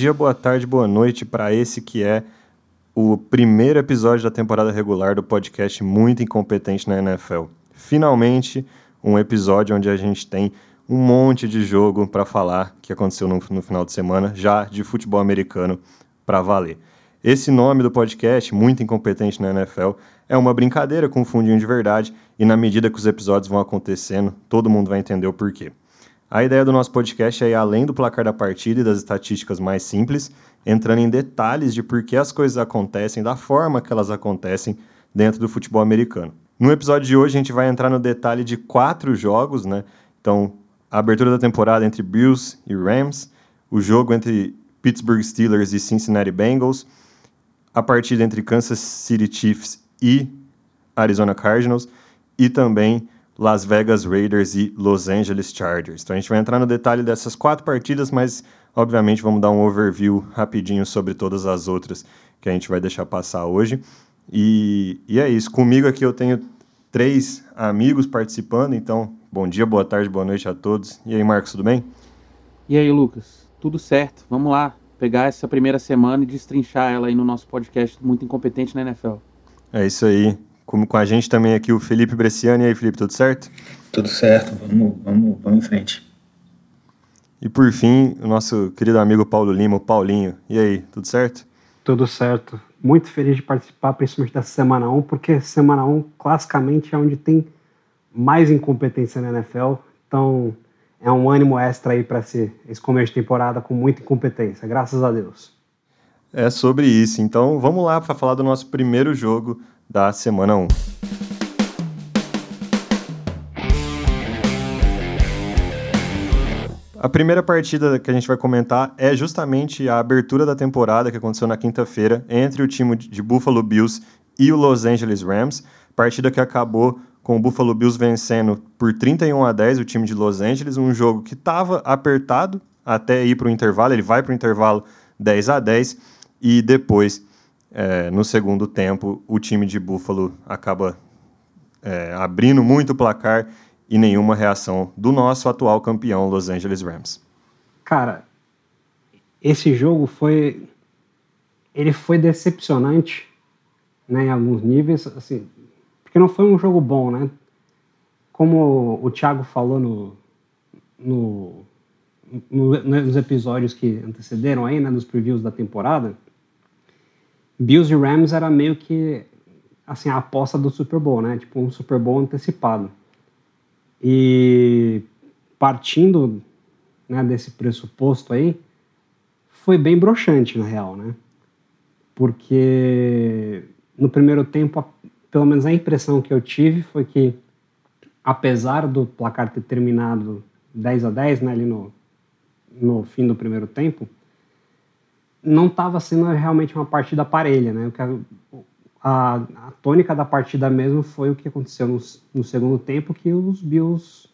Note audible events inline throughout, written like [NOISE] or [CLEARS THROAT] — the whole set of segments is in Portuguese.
Dia, boa tarde, boa noite para esse que é o primeiro episódio da temporada regular do podcast Muito Incompetente na NFL. Finalmente, um episódio onde a gente tem um monte de jogo para falar que aconteceu no, no, final de semana, já de futebol americano para valer. Esse nome do podcast, Muito Incompetente na NFL, é uma brincadeira com um fundinho de verdade e na medida que os episódios vão acontecendo, todo mundo vai entender o porquê. A ideia do nosso podcast é ir além do placar da partida e das estatísticas mais simples, entrando em detalhes de por que as coisas acontecem, da forma que elas acontecem dentro do futebol americano. No episódio de hoje, a gente vai entrar no detalhe de quatro jogos, né? Então, a abertura da temporada entre Bills e Rams, o jogo entre Pittsburgh Steelers e Cincinnati Bengals, a partida entre Kansas City Chiefs e Arizona Cardinals e também Las Vegas Raiders e Los Angeles Chargers. Então a gente vai entrar no detalhe dessas quatro partidas, mas obviamente vamos dar um overview rapidinho sobre todas as outras que a gente vai deixar passar hoje. E, e é isso. Comigo aqui eu tenho três amigos participando, então Bom dia, boa tarde, boa noite a todos. E aí, Marcos, tudo bem? E aí, Lucas? Tudo certo. Vamos lá pegar essa primeira semana e destrinchar ela aí no nosso podcast Muito Incompetente na NFL. É isso aí. Como com a gente também aqui o Felipe Bresciani. E aí, Felipe, tudo certo? Tudo certo. Vamos, vamos, vamos em frente. E por fim, o nosso querido amigo Paulo Lima, o Paulinho. E aí, tudo certo? Tudo certo. Muito feliz de participar, principalmente da semana 1, porque semana 1 classicamente é onde tem mais incompetência na NFL. Então, é um ânimo extra aí para esse, esse começo de temporada com muita incompetência, graças a Deus. É sobre isso. Então, vamos lá para falar do nosso primeiro jogo da semana 1. A primeira partida que a gente vai comentar é justamente a abertura da temporada que aconteceu na quinta-feira entre o time de Buffalo Bills e o Los Angeles Rams. Partida que acabou com o Buffalo Bills vencendo por 31 a 10 o time de Los Angeles, um jogo que estava apertado até ir para o intervalo, ele vai para o intervalo 10 a 10 e depois, é, no segundo tempo, o time de Buffalo acaba é, abrindo muito o placar e nenhuma reação do nosso atual campeão Los Angeles Rams. Cara, esse jogo foi ele foi decepcionante, né, em alguns níveis, assim, porque não foi um jogo bom, né? Como o Thiago falou no, no, no, nos episódios que antecederam aí, né, nos previews da temporada, Bills e Rams era meio que assim a aposta do Super Bowl, né? Tipo um Super Bowl antecipado. E partindo né, desse pressuposto aí, foi bem broxante na real, né? Porque no primeiro tempo pelo menos a impressão que eu tive foi que, apesar do placar ter terminado 10 a 10 né, ali no, no fim do primeiro tempo, não estava sendo realmente uma partida parelha. Né? A, a, tônica da partida mesmo foi o que aconteceu no, no segundo tempo, que os Bills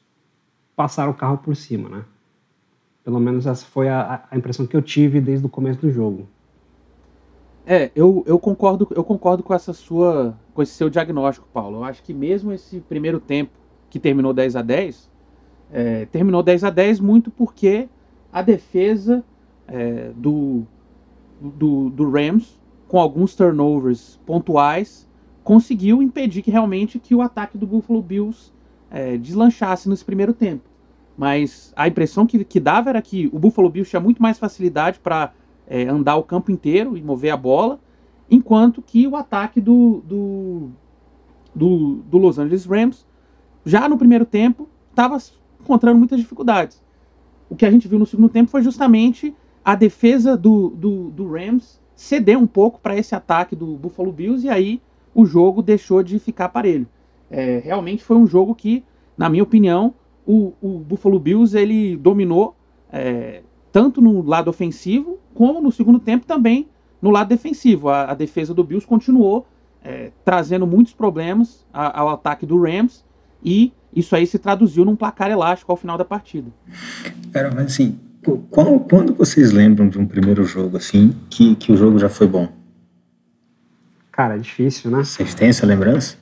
passaram o carro por cima. Né? Pelo menos essa foi a, a impressão que eu tive desde o começo do jogo. É, eu, eu concordo, eu concordo com essa sua, com esse seu diagnóstico, Paulo. Eu acho que mesmo esse primeiro tempo que terminou 10 a 10, é, terminou 10 a 10 muito porque a defesa é, do, do, do Rams, com alguns turnovers pontuais, conseguiu impedir que realmente que o ataque do Buffalo Bills é, deslanchasse nesse primeiro tempo. Mas a impressão que, que dava era que o Buffalo Bills tinha muito mais facilidade para é, andar o campo inteiro e mover a bola, enquanto que o ataque do, do, do, do Los Angeles Rams, já no primeiro tempo, estava encontrando muitas dificuldades. O que a gente viu no segundo tempo foi justamente a defesa do, do, do Rams ceder um pouco para esse ataque do Buffalo Bills e aí o jogo deixou de ficar parelho. É, realmente foi um jogo que, na minha opinião, o, o Buffalo Bills ele dominou é, tanto no lado ofensivo, como no segundo tempo também no lado defensivo. A, a defesa do Bills continuou é, trazendo muitos problemas ao ataque do Rams e isso aí se traduziu num placar elástico ao final da partida. Cara, mas assim, quando, quando vocês lembram de um primeiro jogo assim que, que o jogo já foi bom? Cara, é difícil, né? Vocês têm essa lembrança?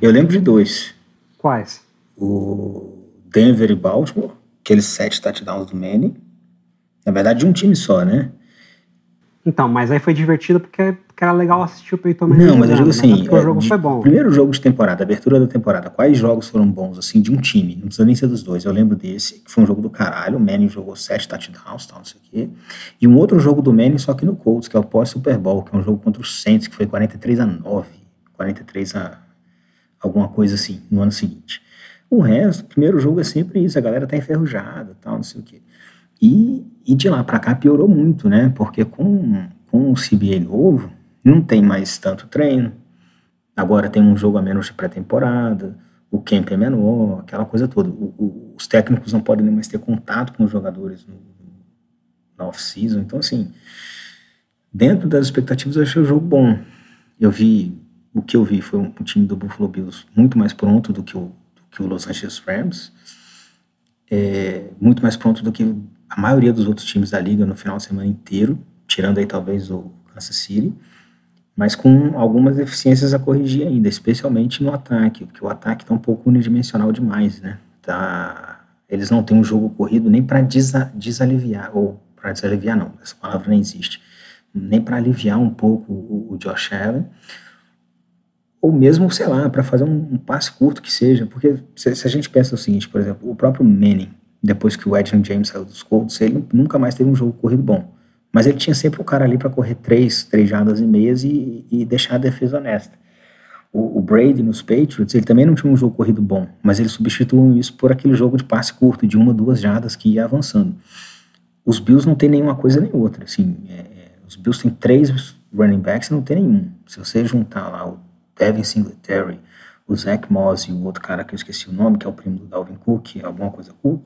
Eu lembro de dois. Quais? O Denver e Baltimore, aqueles sete touchdowns do Manning Na verdade, de um time só, né? Então, mas aí foi divertido porque, porque era legal assistir o Peyton Manning Não, mas eu digo né? assim, Porque o é, jogo de- foi bom. primeiro jogo de temporada, abertura da temporada, quais jogos foram bons, assim, de um time? Não precisa nem ser dos dois. Eu lembro desse, que foi um jogo do caralho, o Manning jogou sete touchdowns, tal, não sei o quê. E um outro jogo do Manning, só que no Colts, que é o pós-Super Bowl, que é um jogo contra o Saints, que foi 43 a 9, 43 a alguma coisa assim, no ano seguinte. O resto, o primeiro jogo é sempre isso, a galera tá enferrujada, tal, não sei o quê. E, e de lá pra cá piorou muito, né? Porque com, com o CBA novo, não tem mais tanto treino. Agora tem um jogo a menos de pré-temporada, o camp é menor, aquela coisa toda. O- o- os técnicos não podem mais ter contato com os jogadores no, na off-season. Então, assim, dentro das expectativas, eu achei o jogo bom. Eu vi, o que eu vi foi um, um time do Buffalo Bills muito mais pronto do que o, do que o Los Angeles Rams. É, muito mais pronto do que a maioria dos outros times da liga no final de semana inteiro, tirando aí talvez o Kansas City, mas com algumas deficiências a corrigir ainda, especialmente no ataque, porque o ataque está um pouco unidimensional demais, né? Tá, eles não têm um jogo corrido nem para desa, desaliviar, ou para desaliviar não, essa palavra nem existe, nem para aliviar um pouco o, o Josh Allen, ou mesmo, sei lá, para fazer um, um passe curto que seja, porque se, se a gente pensa o seguinte, por exemplo, o próprio Manning, depois que o Edwin James saiu dos Colts, ele nunca mais teve um jogo corrido bom. Mas ele tinha sempre o cara ali para correr três, três jardas e meias e, e deixar a defesa honesta. O, o, Brady nos Patriots, ele também não tinha um jogo corrido bom, mas ele substituiu isso por aquele jogo de passe curto, de uma, duas jardas que ia avançando. Os Bills não tem nenhuma coisa nem outra. Assim, é, é, os Bills têm três running backs e não tem nenhum. Se você juntar lá o Devin Singletary, o Zach Moss e o outro cara que eu esqueci o nome, que é o primo do Dalvin Cook, alguma coisa Cook,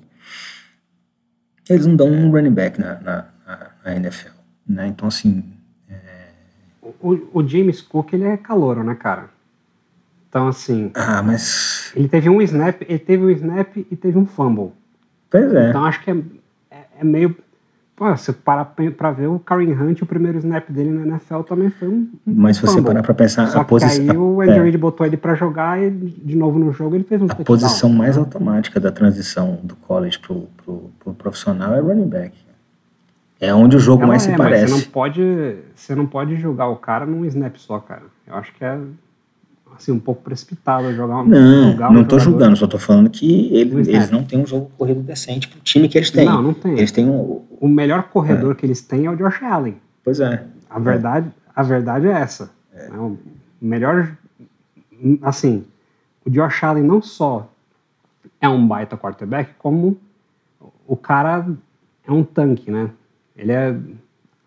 eles não dão um running back na, na, na, na NFL. Né? Então, assim. É... O, o, James Cook, ele é calouro, né, cara? Então, assim. Ah, mas. Ele teve um snap, ele teve um snap e teve um fumble. Pois é. Então, acho que é, é, é meio. Pô, você parar pra ver o Karen Hunt, o primeiro snap dele na NFL também foi um. mas se você parar pra pensar, Só a posição. Que aí o Andrew Reid é. botou ele pra jogar e de novo no jogo ele fez um A touchdown. posição mais automática da transição do college pro, pro, pro profissional é running back. É onde o jogo Ela mais é, se parece. Você não, pode, você não pode jogar o cara num snap só, cara. Eu acho que é assim, um pouco precipitado jogar um Não, jogar não um tô jogador julgando, só tô falando que ele, eles não têm um jogo corrido decente pro time que eles têm. Não, não tem. Eles têm um. O melhor corredor que eles têm é o Josh Allen. Pois é. A verdade, a verdade é essa. É. O melhor. Assim, o Josh Allen não só é um baita quarterback, como o cara é um tanque, né? Ele é.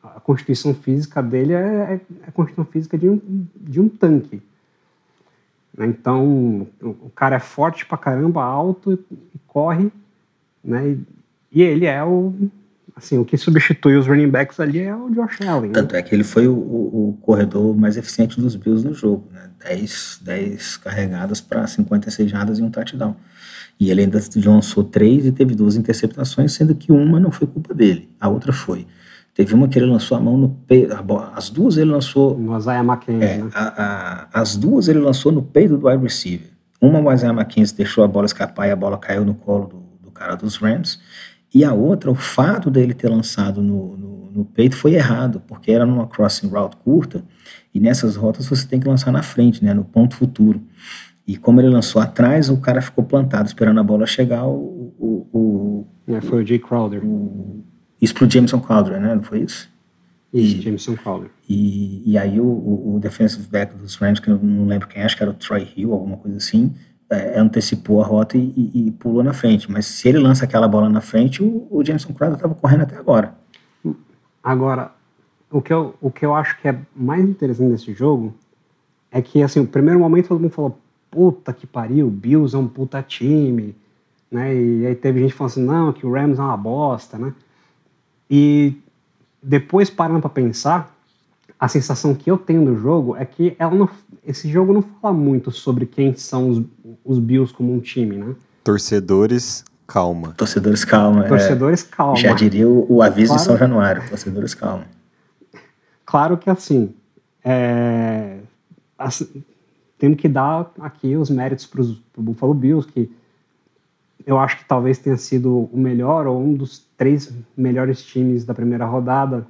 A constituição física dele é, é a constituição física de um, de um tanque. Né? Então, o, cara é forte pra caramba, alto e, corre, né? E, ele é o, assim, o que substitui os running backs ali é o Josh Allen. Né? Tanto é que ele foi o, o, o, corredor mais eficiente dos Bills no jogo, né? 10, 10 carregadas para 56 jardas e um touchdown. E ele ainda lançou três e teve duas interceptações, sendo que uma não foi culpa dele, a outra foi. Teve uma que ele lançou a mão no peito, as duas ele lançou... No Isaiah McKenzie, é, né? a, a, as duas ele lançou no peito do wide receiver. Uma o Isaiah McKenzie deixou a bola escapar e a bola caiu no colo do, do cara dos Rams. E a outra, o fato dele ter lançado no, no, no, peito foi errado, porque era numa crossing route curta, e nessas rotas você tem que lançar na frente, né, no ponto futuro. E como ele lançou atrás, o cara ficou plantado, esperando a bola chegar, o... o, o é, foi o Jay Crowder. O, isso pro Jameson Crowder, né, não foi isso? Isso, e, Jameson Crowder. E, e aí o, o, o defensive back dos Rams, que eu não lembro quem, acho que era o Troy Hill, alguma coisa assim, é, antecipou a rota e, e, e, pulou na frente. Mas se ele lança aquela bola na frente, o, o Jameson Crowder estava correndo até agora. Agora, o que, eu, o que eu acho que é mais interessante nesse jogo é que, assim, o primeiro momento todo mundo falou, puta que pariu, o Bills é um puta time, né? E aí teve gente falando assim, não, que o Rams é uma bosta, né? E depois parando para pensar, a sensação que eu tenho do jogo é que ela não, esse jogo não fala muito sobre quem são os, os Bills como um time, né? Torcedores, calma. Torcedores, calma. Torcedores, é, calma. Já diria o, o aviso claro, de São Januário. Torcedores, calma. Claro que assim, é, assim temos que dar aqui os méritos para o Buffalo Bills, que eu acho que talvez tenha sido o melhor ou um dos três melhores times da primeira rodada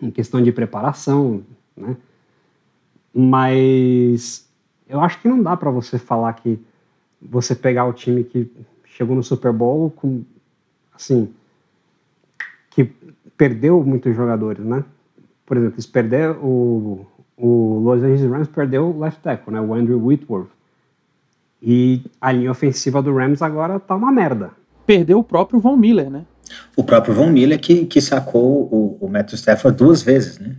em questão de preparação, né? Mas eu acho que não dá para você falar que você pegar o time que chegou no Super Bowl com assim que perdeu muitos jogadores, né? Por exemplo, eles perderam o, o Los Angeles Rams perdeu o left tackle, né? O Andrew Whitworth. E a linha ofensiva do Rams agora tá uma merda. Perdeu o próprio Von Miller, né? O próprio Von Miller que, que sacou o, o Matthew Stafford duas vezes, né?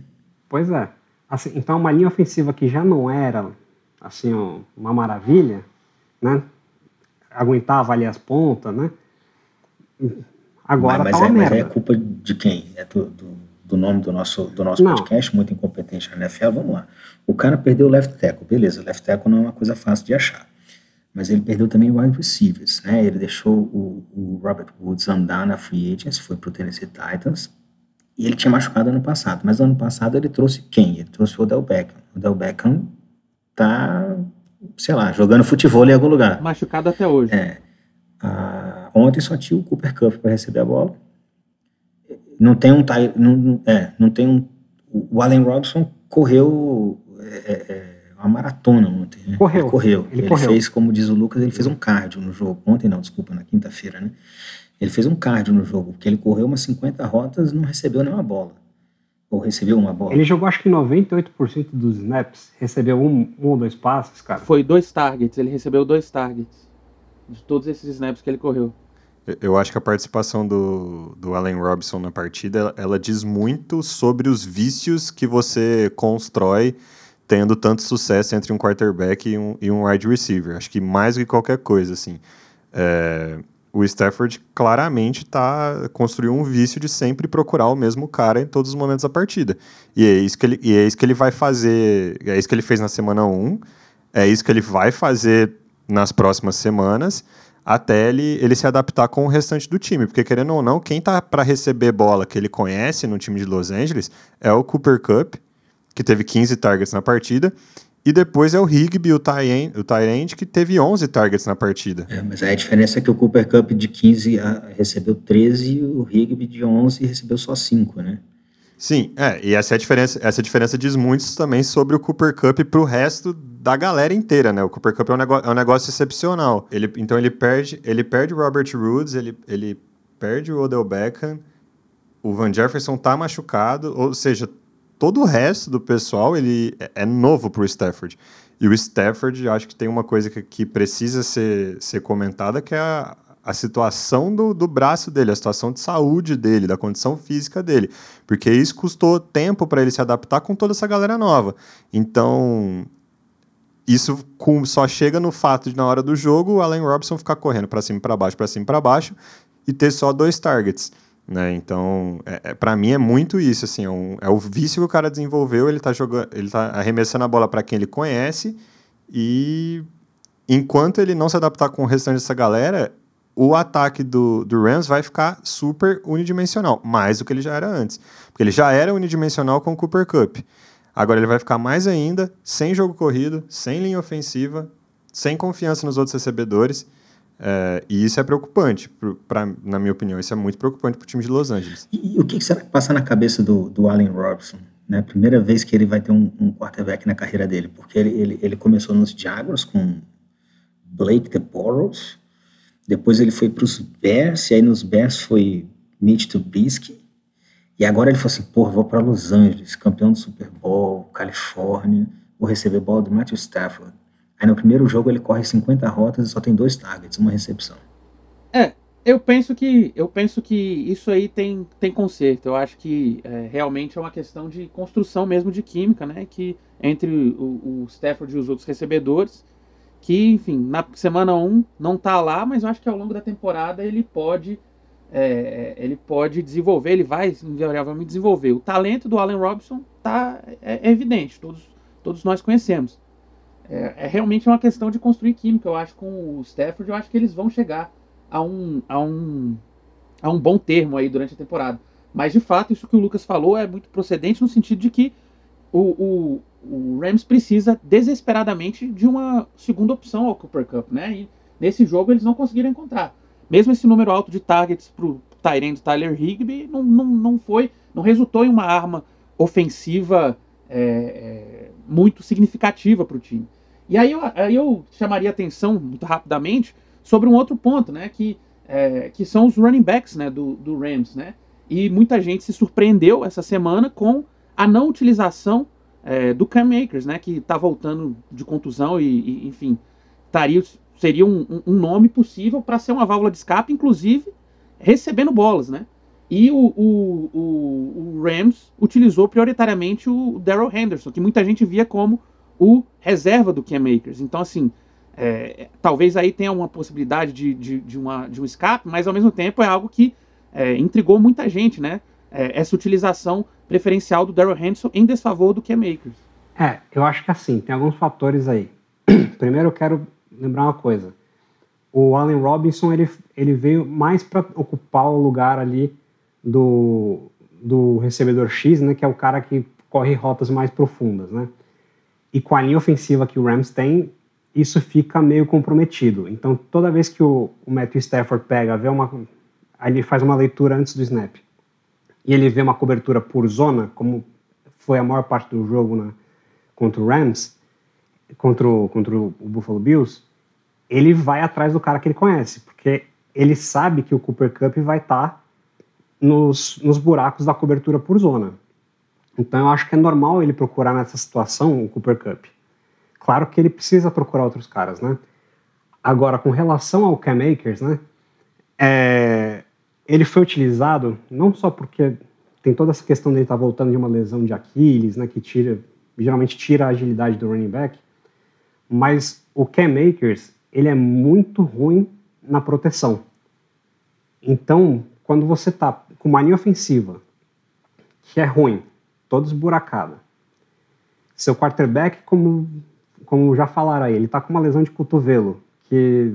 Pois é. Assim, então uma linha ofensiva que já não era assim uma maravilha, né? Aguentava ali as pontas, né? Agora mas, tá mas, uma é, merda. mas é culpa de quem? É do, do, do nome do nosso, do nosso Não. podcast, muito incompetente na NFL. Vamos lá. O cara perdeu o left tackle, beleza. Left tackle não é uma coisa fácil de achar. Mas ele perdeu também wide receivers, né? Ele deixou o, o Robert Woods andar na free agents, foi pro Tennessee Titans. E ele tinha machucado ano passado. Mas ano passado ele trouxe quem? Ele trouxe o Odell Beckham. O Odell Beckham tá, sei lá, jogando futebol em algum lugar. Machucado até hoje. É. Ah, ontem só tinha o Cooper Cup para receber a bola. Não tem um. Não, é, não tem um. O Allen Robinson correu é, é, uma maratona? Correu. Ele correu. Ele Ele, correu. fez, como diz o Lucas, ele fez um cardio no jogo. Ontem não, desculpa, na quinta-feira, né? Ele fez um cardio no jogo, porque ele correu umas 50 rotas e não recebeu nenhuma bola. Ou recebeu uma bola. Ele jogou acho que 98% dos snaps, recebeu um, um ou dois passes, cara. Foi dois targets, ele recebeu dois targets. De todos esses snaps que ele correu. Eu- Eu acho que a participação do, do Allen Robinson na partida, ela, ela diz muito sobre os vícios que você constrói tendo tanto sucesso entre um quarterback e um, e um wide receiver. Acho que mais do que qualquer coisa, assim. É, o Stafford claramente tá construiu um vício de sempre procurar o mesmo cara em todos os momentos da partida. E é isso que ele, e é isso que ele vai fazer, é isso que ele fez na semana 1, é isso que ele vai fazer nas próximas semanas, até ele, ele se adaptar com o restante do time. Porque, querendo ou não, quem tá para receber bola que ele conhece no time de Los Angeles é o Cooper Cup, que teve 15 targets na partida, e depois é o Higby, o Tyrant, o Tyrant que teve 11 targets na partida. É, mas aí a diferença é que o Cooper Cup de 15 ah, recebeu 13 e o Higby de 11 recebeu só 5, né? Sim, é, e essa é diferença, essa diferença diz muito também sobre o Cooper Cup pro resto da galera inteira, né? O Cooper Cup é um, nego- é um negócio excepcional. Ele, então ele perde, ele perde o Robert Woods, ele, ele perde o Odell Beckham, o Van Jefferson tá machucado, ou seja, todo o resto do pessoal ele é- é novo pro Stafford. E o Stafford, acho que tem uma coisa que, que precisa ser, ser comentada, que é a, a situação do, do braço dele, a situação de saúde dele, da condição física dele. Porque isso custou tempo para ele se adaptar com toda essa galera nova. Então, isso com- só chega no fato de, na hora do jogo, o Allen Robinson ficar correndo para cima para baixo, para cima para baixo, e ter só dois targets. Né? Então, é, é, para mim é muito isso, assim, é, um- é o vício que o cara desenvolveu, ele tá jogando, ele tá arremessando a bola para quem ele conhece e enquanto ele não se adaptar com o restante dessa galera, o ataque do, do Rams vai ficar super unidimensional, mais do que ele já era antes. Porque ele já era unidimensional com o Cooper Cup. Agora ele vai ficar mais ainda, sem jogo corrido, sem linha ofensiva, sem confiança nos outros recebedores. É, e isso é preocupante, pra, na minha opinião. Isso é muito preocupante para o time de Los Angeles. E, e o que, será que passa na cabeça do, do Allen Robinson? Né? Primeira vez que ele vai ter um, um quarterback na carreira dele, porque ele, ele, ele começou nos Jaguars com Blake the Burrows, depois ele foi para os Bears, e aí nos Bears foi Mitch Trubisky, e agora ele falou assim, porra, vou para Los Angeles, campeão do Super Bowl, Califórnia, vou receber bola do Matthew Stafford. Aí no primeiro jogo ele corre 50 rotas e só tem dois targets, uma recepção. É, eu penso que eu penso que isso aí tem, tem conserto. Eu acho que é, realmente é uma questão de construção mesmo de química, né? Que entre o, o Stafford e os outros recebedores, que, enfim, na semana 1 não tá lá, mas eu acho que ao longo da temporada ele pode é, ele pode desenvolver, ele vai invariavelmente desenvolver. O talento do Allen Robinson tá é, é evidente, todos, todos nós conhecemos. É, é realmente uma questão de construir química. Eu acho com o Stafford, eu acho que eles vão chegar a um, a um, a um bom termo aí durante a temporada. Mas de fato, isso que o Lucas falou é muito procedente no sentido de que o, o, o Rams precisa desesperadamente de uma segunda opção ao Cooper Cup, né? E nesse jogo eles não conseguiram encontrar. mesmo esse número alto de targets para o Tyrande Tyler Higby não, não, não foi, não resultou em uma arma ofensiva é, é, muito significativa para o time. E aí eu, eu chamaria atenção muito rapidamente sobre um outro ponto, né, que, é, que são os running backs né, do, do Rams, né, e muita gente se surpreendeu essa semana com a não utilização é, do Cam Akers, né, que está voltando de contusão e, e enfim, taria, seria um, um nome possível para ser uma válvula de escape, inclusive recebendo bolas, né? E o, o, o, o Rams utilizou prioritariamente o Daryl Henderson, que muita gente via como o reserva do Cam Akers. Então, assim, é, talvez aí tenha uma possibilidade de, de, de, uma, de um escape, mas ao mesmo tempo é algo que é, intrigou muita gente, né? É, essa utilização preferencial do Daryl Henderson em desfavor do Cam Akers. É, eu acho que assim, tem alguns fatores aí. [CLEARS THROAT] Primeiro eu quero lembrar uma coisa. O Allen Robinson, ele, ele veio mais para ocupar o lugar ali do, do recebedor X, né, que é o cara que corre rotas mais profundas, né? E com a linha ofensiva que o Rams tem, isso fica meio comprometido. Então, toda vez que o, o Matthew Stafford pega, vê uma, ele faz uma leitura antes do snap, e ele vê uma cobertura por zona, como foi a maior parte do jogo na, contra o Rams, contra o, contra o Buffalo Bills, ele vai atrás do cara que ele conhece, porque ele sabe que o Cooper Cup vai estar tá nos, nos buracos da cobertura por zona. Então eu acho que é normal ele procurar nessa situação o Cooper Cup. Claro que ele precisa procurar outros caras, né? Agora, com relação ao Cam Akers, né? É, ele foi utilizado não só porque tem toda essa questão dele estar tá voltando de uma lesão de Aquiles, né? Que tira, geralmente tira a agilidade do running back, mas o Cam Akers ele é muito ruim na proteção. Então, quando você está com uma linha ofensiva que é ruim, toda esburacada, seu quarterback, como, como já falaram aí, ele está com uma lesão de cotovelo, que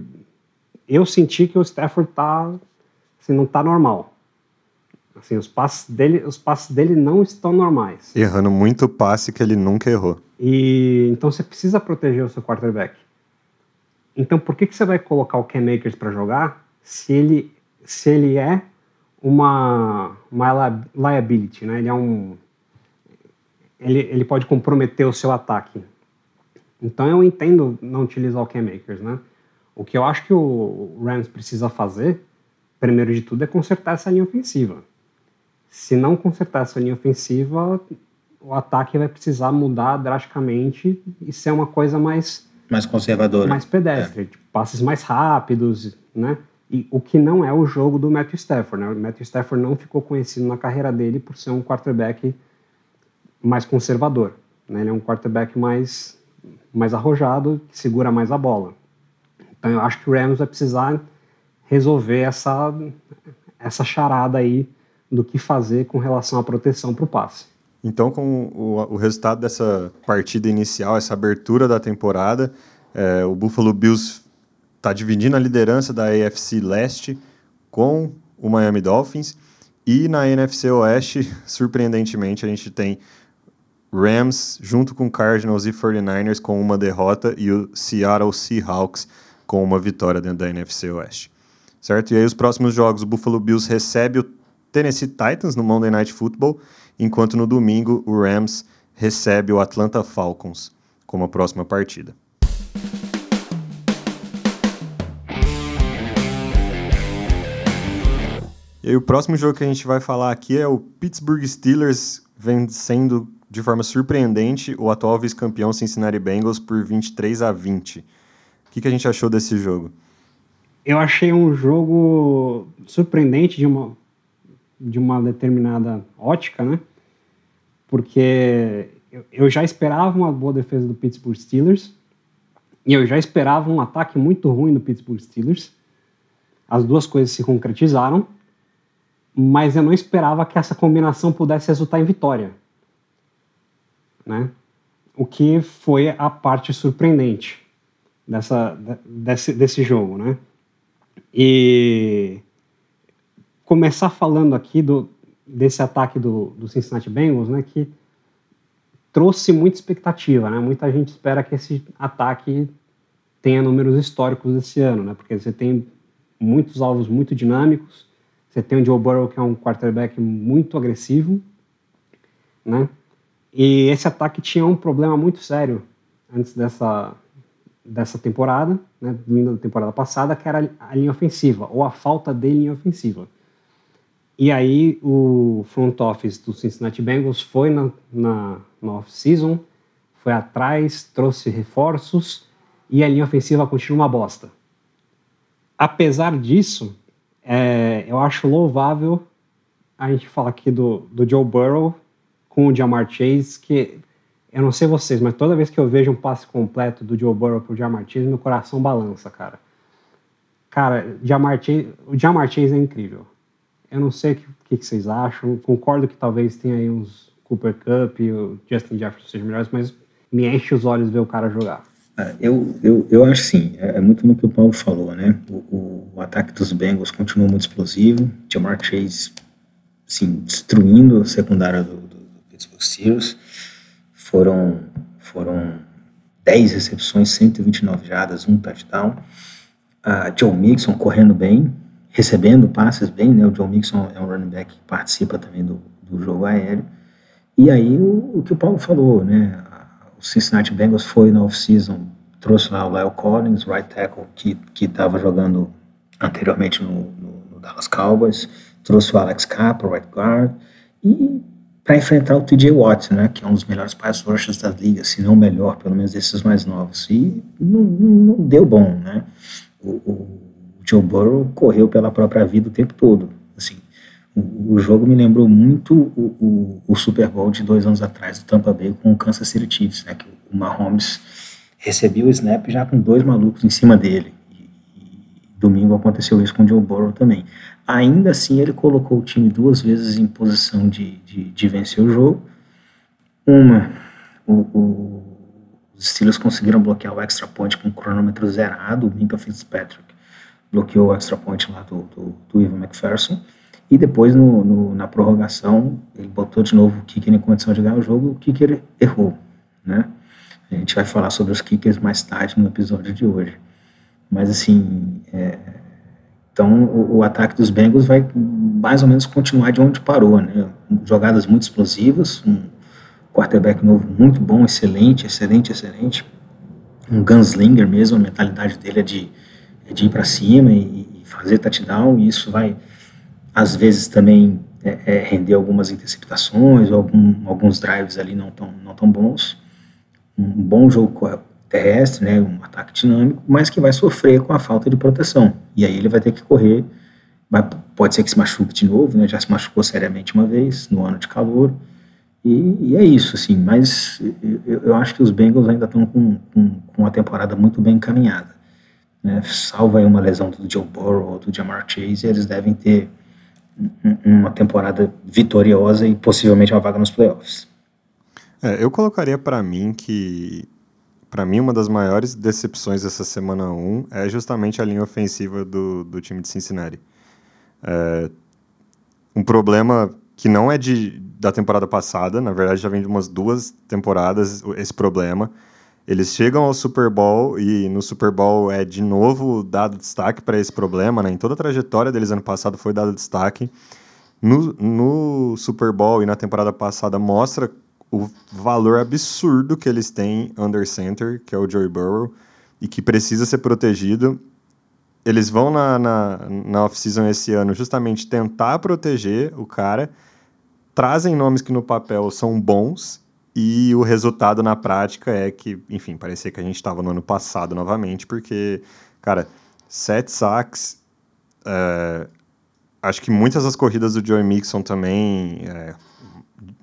eu senti que o Stafford tá, assim, não está normal. Assim, os passes dele, os passes dele não estão normais. Errando muito passe que ele nunca errou. E então você precisa proteger o seu quarterback. Então, por que, que você vai colocar o Cam Akers para jogar se ele, se ele é uma, uma liability, né? Ele é um ele, ele pode comprometer o seu ataque. Então eu entendo não utilizar o Cam Akers, né? O que eu acho que o Rams precisa fazer, primeiro de tudo, é consertar essa linha ofensiva. Se não consertar essa linha ofensiva, o ataque vai precisar mudar drasticamente e ser uma coisa mais mais conservadora. Mais pedestre, é. tipo, passes mais rápidos, né? E o que não é o jogo do Matthew Stafford, né? O Matthew Stafford não ficou conhecido na carreira dele por ser um quarterback mais conservador, né? Ele é um quarterback mais mais arrojado, que segura mais a bola. Então eu acho que o Rams vai precisar resolver essa essa charada aí do que fazer com relação à proteção para o passe. Então, com o, o, resultado dessa partida inicial, essa abertura da temporada, é, o Buffalo Bills está dividindo a liderança da AFC Leste com o Miami Dolphins. E na NFC Oeste, [LAUGHS] surpreendentemente, a gente tem Rams junto com Cardinals e 49ers com uma derrota e o Seattle Seahawks com uma vitória dentro da NFC Oeste. Certo? E aí os próximos jogos, o Buffalo Bills recebe o Tennessee Titans no Monday Night Football enquanto no domingo o Rams recebe o Atlanta Falcons como a próxima partida. E aí, o próximo jogo que a gente vai falar aqui é o Pittsburgh Steelers vencendo de forma surpreendente o atual vice-campeão Cincinnati Bengals por 23 a 20. O que, que a gente achou desse jogo? Eu achei um jogo surpreendente de uma de uma determinada ótica, né? Porque eu já esperava uma boa defesa do Pittsburgh Steelers e eu já esperava um ataque muito ruim do Pittsburgh Steelers. As duas coisas se concretizaram, mas eu não esperava que essa combinação pudesse resultar em vitória, né? O que foi a parte surpreendente dessa, desse, desse jogo, né? E começar falando aqui do, desse ataque do, do Cincinnati Bengals, né, que trouxe muita expectativa, né? Muita gente espera que esse ataque tenha números históricos esse ano, né? Porque você tem muitos alvos muito dinâmicos. Você tem o Joe Burrow, que é um quarterback muito agressivo, né? E esse ataque tinha um problema muito sério antes dessa, dessa temporada, né, vindo da temporada passada, que era a linha ofensiva, ou a falta de linha ofensiva. E aí o front office do Cincinnati Bengals foi na, na, na off-season, foi atrás, trouxe reforços e a linha ofensiva continua uma bosta. Apesar disso, é, eu acho louvável a gente falar aqui do, do Joe Burrow com o Jamar Chase, que eu não sei vocês, mas toda vez que eu vejo um passe completo do Joe Burrow pro Jamar Chase, meu coração balança, cara. Cara, Jamar Chase, o Jamar Chase é incrível. Eu não sei o que, que, vocês acham. Concordo que talvez tenha aí uns Cooper Cup e o Justin Jefferson sejam melhores, mas me enche os olhos ver o cara jogar. É, eu, eu, eu acho sim, é, é, muito no que o Paulo falou, né? O, o, ataque dos Bengals continua muito explosivo, Jamar Chase, sim, destruindo a secundária do, Steelers. Foram, foram 10 recepções, 129 jardas, um touchdown. A Joe Mixon correndo bem, recebendo passes bem, né? O Joe Mixon é um running back que participa também do, do jogo aéreo. E aí o, o que o Paulo falou, né? O Cincinnati Bengals foi na off-season, trouxe lá o Lyle Collins, right tackle, que estava jogando anteriormente no, no, no, Dallas Cowboys, trouxe o Alex Capa, right guard, e para enfrentar o TJ Watt, né, que é um dos melhores pass rushers da liga, se não o melhor, pelo menos desses mais novos. E não, não deu bom, né? O, o, Joe Burrow correu pela própria vida o tempo todo. Assim, o, o jogo me lembrou muito o, o, Super Bowl de dois anos atrás, do Tampa Bay com o Kansas City Chiefs, né, que o Mahomes recebia o snap já com dois malucos em cima dele. Domingo aconteceu isso com o Joe Burrow também. Ainda assim, ele colocou o time duas vezes em posição de, de, de vencer o jogo. Uma, o, o, os Steelers conseguiram bloquear o extra point com o cronômetro zerado. O Minka Fitzpatrick bloqueou o extra point lá do, do, do Ivan McPherson. E depois, no, no, na prorrogação, ele botou de novo o kicker em condição de ganhar o jogo. O kicker errou, né? A gente vai falar sobre os kickers mais tarde no episódio de hoje. Mas, assim, é, então, o, o, ataque dos Bengals vai mais ou menos continuar de onde parou, né? Jogadas muito explosivas, um quarterback novo muito bom, excelente, excelente, excelente. Um gunslinger mesmo, a mentalidade dele é de, é de ir para cima e, e, fazer touchdown, e isso vai, às vezes, também é, é, render algumas interceptações, algum, alguns drives ali não tão, não tão bons. Um bom jogo terrestre, né, um ataque dinâmico, mas que vai sofrer com a falta de proteção. E aí ele vai ter que correr, vai, pode ser que se machuque de novo, né, já se machucou seriamente uma vez no ano de calor. E, e é isso, assim, mas eu, eu, acho que os Bengals ainda estão com, com, com, uma temporada muito bem encaminhada. Né, salva aí uma lesão do Joe Burrow ou do Jamar Chase, eles devem ter uma temporada vitoriosa e possivelmente uma vaga nos playoffs. É, eu colocaria para mim que para mim, uma das maiores decepções dessa semana 1 é justamente a linha ofensiva do, do time de Cincinnati. É, um problema que não é de, da temporada passada, na verdade já vem de umas duas temporadas esse problema. Eles chegam ao Super Bowl e no Super Bowl é de novo dado destaque para esse problema. Né? Em toda a trajetória deles ano passado foi dado destaque. No, no Super Bowl e na temporada passada mostra o valor absurdo que eles têm under center, que é o Joey Burrow, e que precisa ser protegido. Eles vão na, na, na off-season esse ano justamente tentar proteger o cara, trazem nomes que no papel são bons, e o resultado na prática é que, enfim, parecia que a gente estava no ano passado novamente, porque, cara, sete sacks. É, acho que muitas das corridas do Joey Mixon também. É,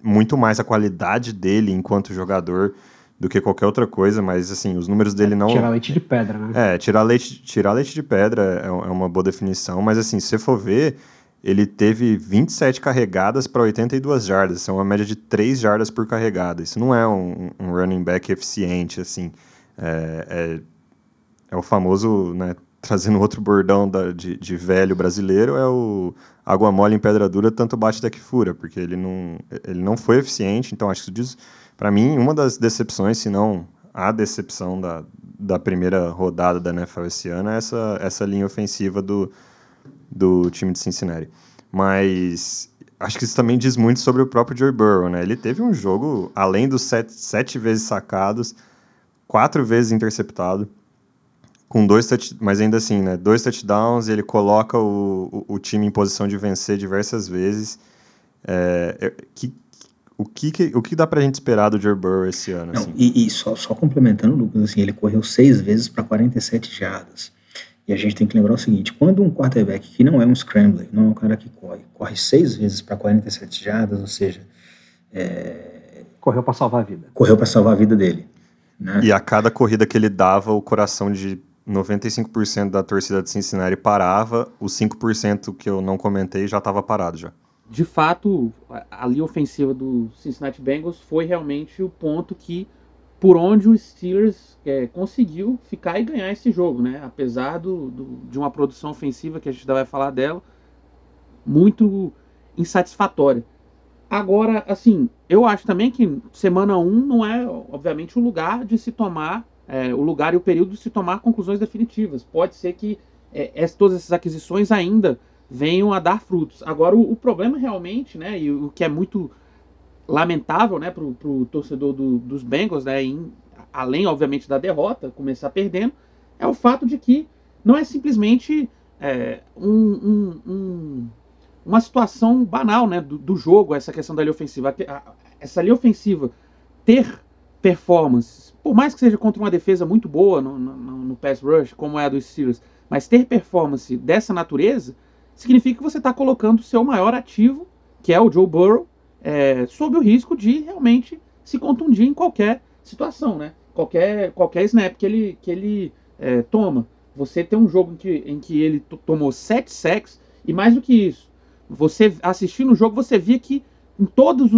muito mais a qualidade dele enquanto jogador do que qualquer outra coisa, mas assim, os números dele não. Tirar leite de pedra, né? É, tirar leite, tirar leite de pedra é, é uma boa definição, mas assim, se você for ver, ele teve 27 carregadas para 82 jardas, isso é uma média de 3 jardas por carregada. Isso não é um, um running back eficiente, assim. É, é, é o famoso, né, trazendo outro bordão da, de, de, velho brasileiro, é o água mole em pedra dura, tanto bate até que fura, porque ele não, ele não foi eficiente. Então, acho que isso diz, para mim, uma das decepções, se não a decepção da, da primeira rodada da NFL esse ano, é essa, essa linha ofensiva do, do time de Cincinnati. Mas acho que isso também diz muito sobre o próprio Joe Burrow, né? Ele teve um jogo, além dos sete, sete vezes sacados, quatro vezes interceptado, com dois touch, mas ainda assim, né? Dois touchdowns, ele coloca o, o, o time em posição de vencer diversas vezes. É, é que, o que, o que dá pra gente esperar do Joe Burrow esse ano? Não, assim? E, e, só, só complementando, Lucas, assim, ele correu seis vezes para 47 jardas. E a gente tem que lembrar o seguinte: quando um quarterback que não é um scrambler, não é um cara que corre, corre seis vezes para 47 jardas, ou seja. É... Correu para salvar a vida. Correu para salvar a vida dele. Né? E a cada corrida que ele dava, o coração de 95% da torcida de Cincinnati parava, os 5% que eu não comentei já estava parado já. De fato, a linha ofensiva do Cincinnati Bengals foi realmente o ponto que por onde o Steelers é, conseguiu ficar e ganhar esse jogo, né? Apesar do, do, de uma produção ofensiva que a gente ainda vai falar dela, muito insatisfatória. Agora, assim, eu acho também que semana 1 não é, obviamente, o lugar de se tomar, é, o lugar e o período de se tomar conclusões definitivas. Pode ser que é, todas essas aquisições ainda venham a dar frutos. Agora, o, o problema realmente, né, e o que é muito lamentável, né, pro, pro torcedor do, dos Bengals, né, em, além, obviamente, da derrota, começar perdendo, é o fato de que não é simplesmente é, um, um, um, uma situação banal, né, do, do, jogo, essa questão da linha ofensiva. Essa linha ofensiva ter performances, por mais que seja contra uma defesa muito boa no, no, no pass rush, como é a dos Steelers, mas ter performance dessa natureza significa que você está colocando o seu maior ativo, que é o Joe Burrow, é, sob o risco de realmente se contundir em qualquer situação, né? Qualquer, qualquer snap que ele, que ele é, toma. Você tem um jogo em que, em que ele tomou sete sacks, e mais do que isso, você assistindo o jogo, você via que em todas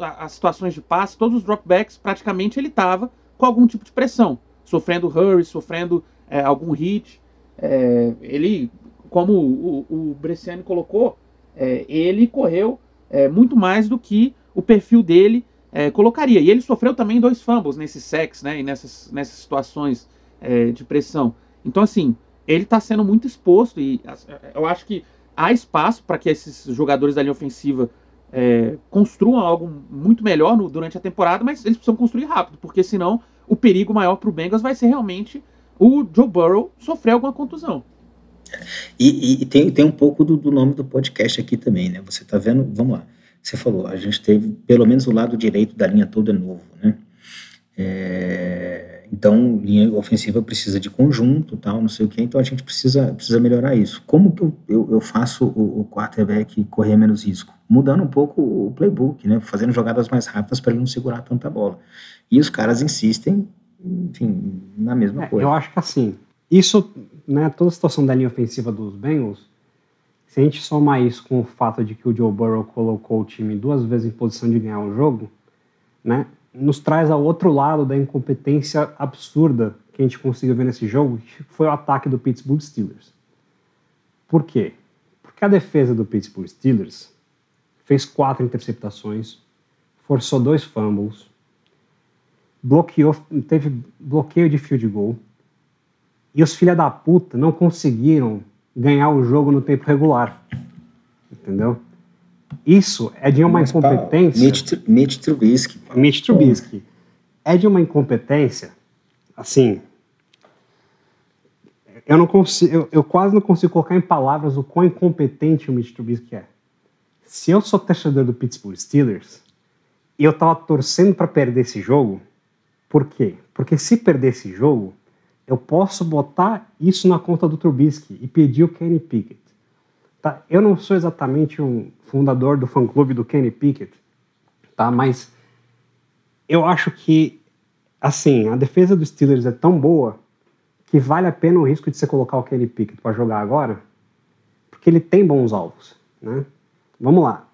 as situações de passe, todos os dropbacks, praticamente ele estava com algum tipo de pressão, sofrendo hurry, sofrendo é, algum hit. É, ele, como o, o, Bresciani colocou, é, ele correu é, muito mais do que o perfil dele é, colocaria. E ele sofreu também dois fumbles nesses sacks, né, e nessas, nessas situações é, de pressão. Então, assim, ele está sendo muito exposto e eu acho que há espaço para que esses jogadores da linha ofensiva é, construam algo muito melhor no, durante a temporada, mas eles precisam construir rápido, porque senão o perigo maior para o Bengals vai ser realmente o Joe Burrow sofrer alguma contusão. E, e, tem, tem um pouco do, do, nome do podcast aqui também, né? Você tá vendo, vamos lá. Você falou, a gente teve pelo menos o lado direito da linha toda é novo, né? É, então, linha ofensiva precisa de conjunto, tal, não sei o que, então a gente precisa, precisa melhorar isso. Como que eu, eu, eu faço o, o quarterback correr menos risco? Mudando um pouco o playbook, né? Fazendo jogadas mais rápidas para ele não segurar tanta bola. E os caras insistem, enfim, na mesma é, coisa. Eu acho que assim, isso, né, toda a situação da linha ofensiva dos Bengals, se a gente somar isso com o fato de que o Joe Burrow colocou o time duas vezes em posição de ganhar o jogo, né, nos traz ao outro lado da incompetência absurda que a gente conseguiu ver nesse jogo, que foi o ataque do Pittsburgh Steelers. Por quê? Porque a defesa do Pittsburgh Steelers fez quatro interceptações, forçou dois fumbles, bloqueou, teve bloqueio de field goal, e os filha da puta não conseguiram ganhar o jogo no tempo regular. Entendeu? Isso é de uma Mas, incompetência. Mitch, Mitch Trubisky. Mitch Trubisky. É de uma incompetência, assim. Eu não consigo, eu, eu, quase não consigo colocar em palavras o quão incompetente o Mitch Trubisky é. Se eu sou torcedor do Pittsburgh Steelers e eu tava torcendo para perder esse jogo, por quê? Porque se perder esse jogo, eu posso botar isso na conta do Trubisky e pedir o Kenny Pickett. Tá? Eu não sou exatamente um fundador do fã-clube do Kenny Pickett, tá? mas eu acho que, assim, a defesa dos Steelers é tão boa que vale a pena o risco de você colocar o Kenny Pickett para jogar agora, porque ele tem bons alvos. Né? Vamos lá.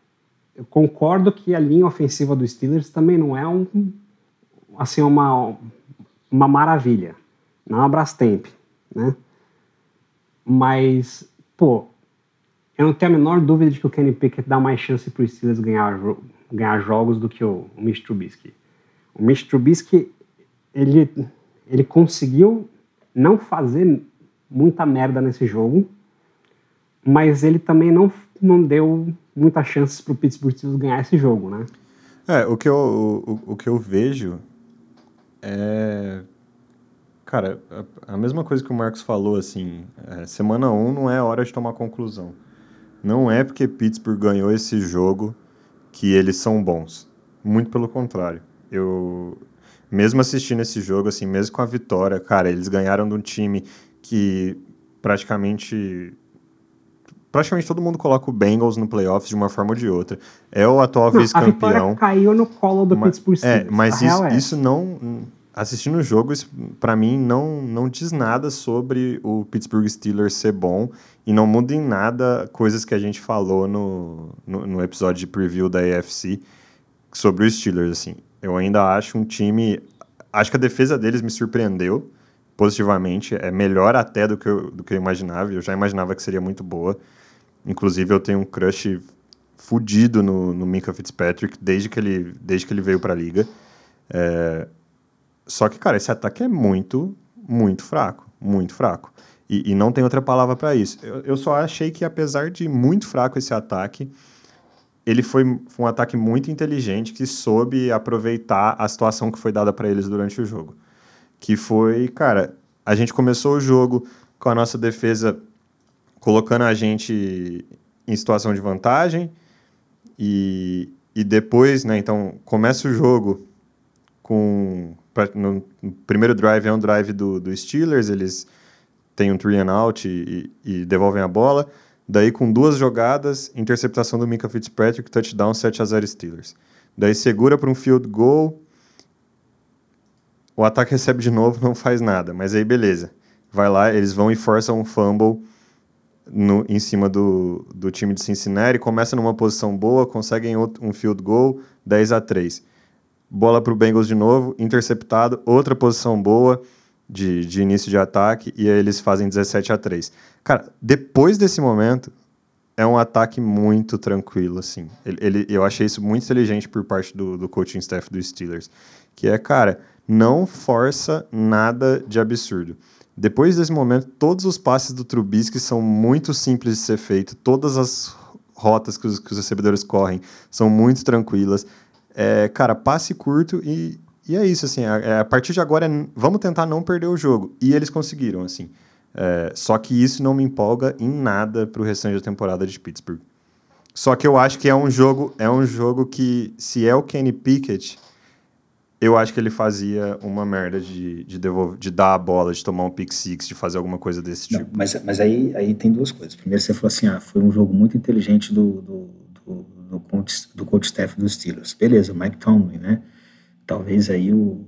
Eu concordo que a linha ofensiva dos Steelers também não é um, assim, uma, uma maravilha não a Brastemp, né? Mas, pô, eu não tenho a menor dúvida de que o Kenny Pickett dá mais chance para os Steelers ganhar, ganhar jogos do que o, o Mitch Trubisky. O Mitch Trubisky, ele, ele conseguiu não fazer muita merda nesse jogo, mas ele também não, não deu muitas chances para o Pittsburgh Steelers ganhar esse jogo, né? É, o que eu, o, o que eu vejo é. Cara, a, a mesma coisa que o Marcos falou, assim, é, semana 1 um não é hora de tomar conclusão. Não é porque Pittsburgh ganhou esse jogo que eles são bons. Muito pelo contrário. Eu, mesmo assistindo esse jogo, assim, mesmo com a vitória, cara, eles ganharam de um time que praticamente praticamente todo mundo coloca o Bengals no playoffs de uma forma ou de outra. É o atual vice-campeão. caiu no colo do mas, Pittsburgh Steelers. É, mas isso, é. isso não assistindo o jogo, para mim não não diz nada sobre o Pittsburgh Steelers ser bom e não muda em nada coisas que a gente falou no, no, no episódio de preview da AFC sobre os Steelers, assim. Eu ainda acho um time. Acho que a defesa deles me surpreendeu positivamente. É melhor até do que eu, do que eu imaginava. Eu já imaginava que seria muito boa. Inclusive, eu tenho um crush fudido no, no Minka Fitzpatrick desde que ele, desde que ele veio para a liga. É... Só que, cara, esse ataque é muito, muito fraco. Muito fraco. E, e não tem outra palavra para isso. Eu, eu só achei que, apesar de muito fraco esse ataque, ele foi, um ataque muito inteligente que soube aproveitar a situação que foi dada para eles durante o jogo. Que foi, cara, a gente começou o jogo com a nossa defesa colocando a gente em situação de vantagem e, e depois, né, então começa o jogo com no, primeiro drive é um drive do, do Steelers, eles têm um three and out e, e, e devolvem a bola. Daí, com duas jogadas, interceptação do Mika Fitzpatrick, touchdown 7 a 0 Steelers. Daí segura para um field goal. O ataque recebe de novo, [LAUGHS] não faz nada. Mas aí, beleza. Vai lá, eles vão e forçam um fumble no, em cima do, do time de Cincinnati. Começa numa posição boa, conseguem outro, um field goal, 10 a 3 Bola para o Bengals de novo, interceptado, outra posição boa de, de início de ataque, e aí eles fazem 17 a 3 Cara, depois desse momento, é um ataque muito tranquilo, assim. Ele, ele, eu achei isso muito inteligente por parte do, do coaching staff dos Steelers. Que é, cara, não força nada de absurdo. Depois desse momento, todos os passes do Trubisky são muito simples de ser feito. Todas as rotas que os, que os recebedores correm são muito tranquilas. É, cara, passe curto e, e é isso, assim. A, a partir de agora, é, vamos tentar não perder o jogo. E eles conseguiram, assim. É, só que isso não me empolga em nada para o restante da temporada de Pittsburgh. Só que eu acho que é um jogo, é um jogo que, se é o Kenny Pickett, eu acho que ele fazia uma merda de, de, devolver, de dar a bola, de tomar um pick six, de fazer alguma coisa desse tipo. Não, mas mas aí, aí tem duas coisas. Primeiro, você falou assim: ah, foi um jogo muito inteligente do, do, do, coach, do coach staff dos Steelers. Beleza, Mike Tomlin, né? Talvez aí o,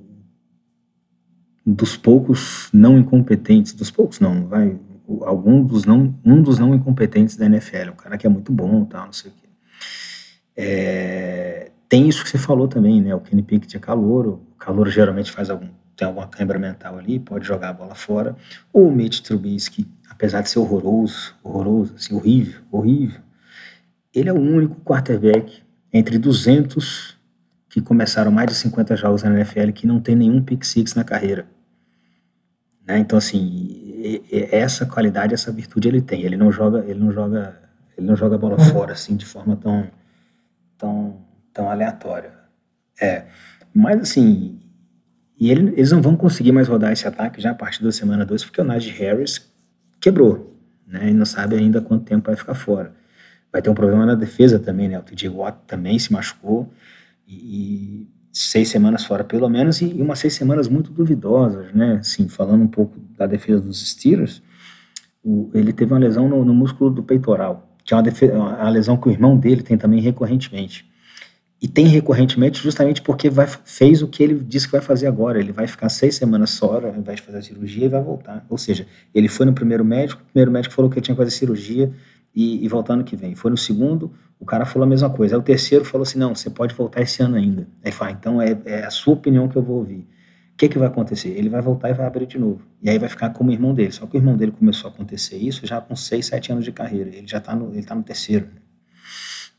dos poucos não incompetentes, dos poucos não, vai, algum dos não, um dos não incompetentes da NFL, um cara que é muito bom, tal, não sei o quê. É, tem isso que você falou também, né? O Kenny Pickett é calor, o calor geralmente faz algum tem alguma câimbra mental ali, pode jogar a bola fora. O Mitch Trubisky, apesar de ser horroroso, horroroso, assim, horrível, horrível, ele é o único quarterback entre 200 que começaram mais de 50 jogos na NFL que não tem nenhum pick six na carreira. Né? Então, assim, essa qualidade, essa virtude ele tem. Ele não joga, ele não joga, ele não joga a bola uhum. fora assim de forma tão, tão, tão aleatória. É, mas assim, e ele, eles não vão conseguir mais rodar esse ataque já a partir da semana 2, porque o Najee Harris quebrou, né? E não sabe ainda quanto tempo vai ficar fora. Vai ter um problema na defesa também, né? O TJ Watt também se machucou e, seis semanas fora pelo menos, e umas seis semanas muito duvidosas, né? Assim, falando um pouco da defesa dos Steelers, o, ele teve uma lesão no, no, músculo do peitoral, que é uma, defesa, uma lesão que o irmão dele tem também recorrentemente. E tem recorrentemente justamente porque vai, fez o que ele disse que vai fazer agora. Ele vai ficar seis semanas fora, de fazer a cirurgia, e vai voltar. Ou seja, ele foi no primeiro médico, o primeiro médico falou que ele tinha que fazer cirurgia e, e voltar ano que vem. Foi no segundo, o cara falou a mesma coisa. Aí o terceiro falou assim: não, você pode voltar esse ano ainda. Aí fala, então é, é a sua opinião que eu vou ouvir. O que, que vai acontecer? Ele vai voltar e vai abrir de novo. E aí vai ficar como o irmão dele. Só que o irmão dele começou a acontecer isso já com 6, 7 anos de carreira. Ele já está no, ele tá no terceiro.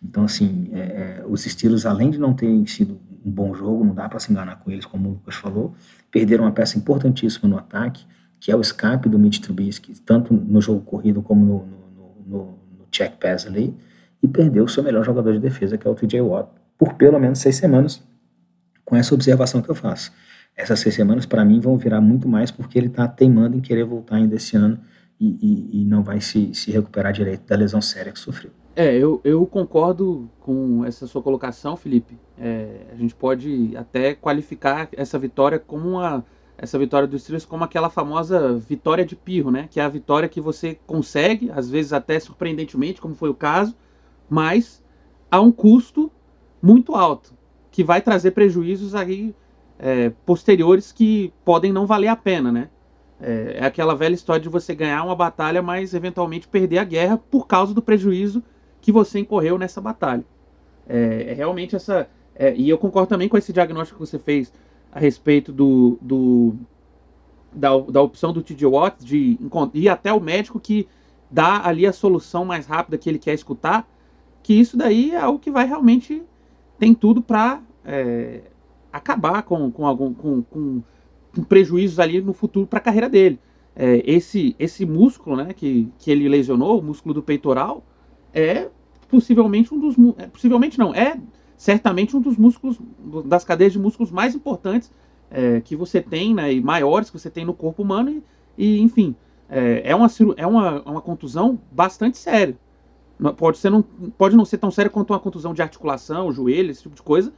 Então, assim, é, é, os estilos, além de não terem sido um bom jogo, não dá para se enganar com eles, como o Lucas falou, perderam uma peça importantíssima no ataque, que é o escape do Mitch Trubisky, tanto no jogo corrido como no, no, no check pass ali, e perdeu o seu melhor jogador de defesa, que é o TJ Watt, por pelo menos seis semanas, com essa observação que eu faço. Essas seis semanas, para mim, vão virar muito mais porque ele está teimando em querer voltar ainda esse ano e, e, e, não vai se, se recuperar direito da lesão séria que sofreu. É, eu, eu concordo com essa sua colocação, Felipe. É, a gente pode até qualificar essa vitória como uma essa vitória dos Steelers como aquela famosa vitória de pirro, né? Que é a vitória que você consegue, às vezes até surpreendentemente, como foi o caso, mas a um custo muito alto, que vai trazer prejuízos aí é, posteriores que podem não valer a pena, né? É, é, aquela velha história de você ganhar uma batalha, mas eventualmente perder a guerra por causa do prejuízo que você incorreu nessa batalha. É, é realmente essa. É, e eu concordo também com esse diagnóstico que você fez a respeito do, do da, da opção do TJ Watts de ir até o médico que dá ali a solução mais rápida que ele quer escutar, que isso daí é algo que vai realmente tem tudo para é, acabar com, com algum com, com, com, prejuízos ali no futuro para a carreira dele. É, esse esse músculo, né, que, que ele lesionou, o músculo do peitoral, é possivelmente um dos é, possivelmente não é certamente um dos músculos das cadeias de músculos mais importantes é, que você tem, né, e maiores que você tem no corpo humano e, e enfim é, é, uma, é uma, uma contusão bastante séria. Pode, ser não, pode não ser tão séria quanto uma contusão de articulação, joelho, esse tipo de coisa,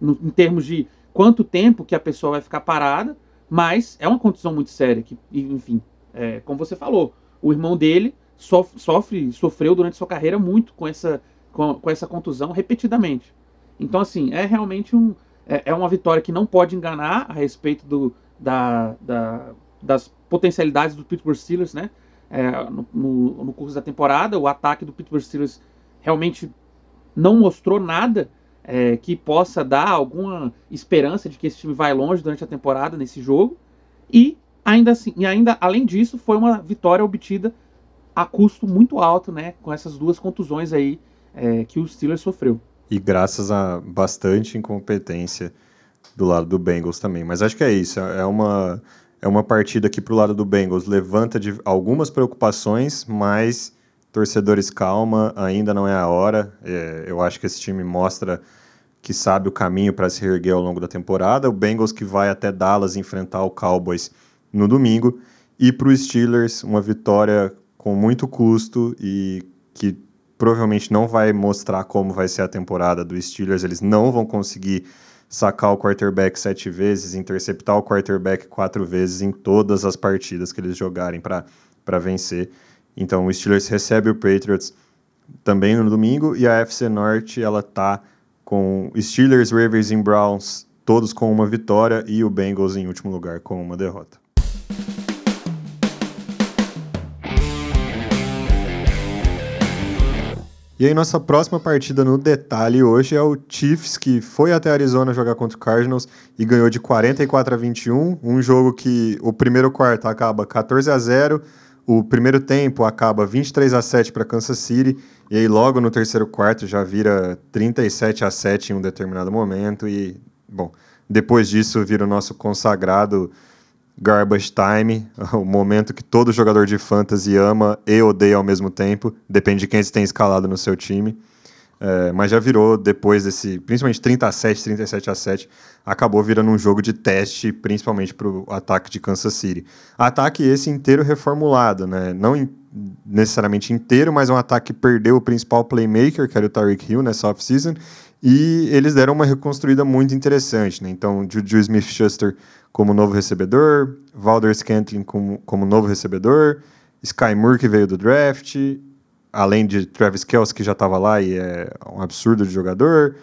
no, em termos de quanto tempo que a pessoa vai ficar parada, mas é uma contusão muito séria, que, enfim, é, como você falou, o irmão dele sofre, sofre, sofreu durante sua carreira muito com essa, com, com essa contusão repetidamente. Então, assim, é realmente um, é, é uma vitória que não pode enganar a respeito do, da, da, das potencialidades do Pittsburgh Steelers, né? É, no, no, no, curso da temporada, o ataque do Pittsburgh Steelers realmente não mostrou nada é, que possa dar alguma esperança de que esse time vai longe durante a temporada nesse jogo. E ainda assim, e ainda além disso, foi uma vitória obtida a custo muito alto, né? Com essas duas contusões aí é, que o Steelers sofreu. E graças a bastante incompetência do lado do Bengals também. Mas acho que é isso. É uma, é uma partida que pro lado do Bengals levanta de algumas preocupações, mas torcedores calma, ainda não é a hora. É, eu acho que esse time mostra que sabe o caminho para se erguer ao longo da temporada. O Bengals que vai até Dallas enfrentar o Cowboys no domingo. E para os Steelers, uma vitória com muito custo e que provavelmente não vai mostrar como vai ser a temporada do Steelers. Eles não vão conseguir sacar o quarterback sete vezes, interceptar o quarterback quatro vezes em todas as partidas que eles jogarem para vencer. Então o Steelers recebe o Patriots também no domingo e a FC Norte ela tá com Steelers, Ravens e Browns todos com uma vitória e o Bengals em último lugar com uma derrota. E aí, nossa próxima partida no detalhe hoje é o Chiefs, que foi até Arizona jogar contra o Cardinals e ganhou de 44 a 21. Um jogo que o primeiro quarto acaba 14 a 0, o primeiro tempo acaba 23 a 7 para Kansas City, e aí logo no terceiro quarto já vira 37 a 7 em um determinado momento. E, bom, depois disso vira o nosso consagrado garbage time, [LAUGHS] o momento que todo jogador de fantasy ama e odeia ao mesmo tempo, depende de quem você tem escalado no seu time. É, mas já virou, depois desse, principalmente 37, 37 a 7, acabou virando um jogo de teste, principalmente para o ataque de Kansas City. Ataque esse inteiro reformulado, né? Não in, necessariamente inteiro, mas um ataque que perdeu o principal playmaker, que era o Tyreek Hill nessa offseason, e eles deram uma reconstruída muito interessante, né? Então, Juju Smith-Schuster como novo recebedor, Valder Scantling como, como novo recebedor, Sky Moore que veio do draft, além de Travis Kelce que já estava lá e é um absurdo de jogador.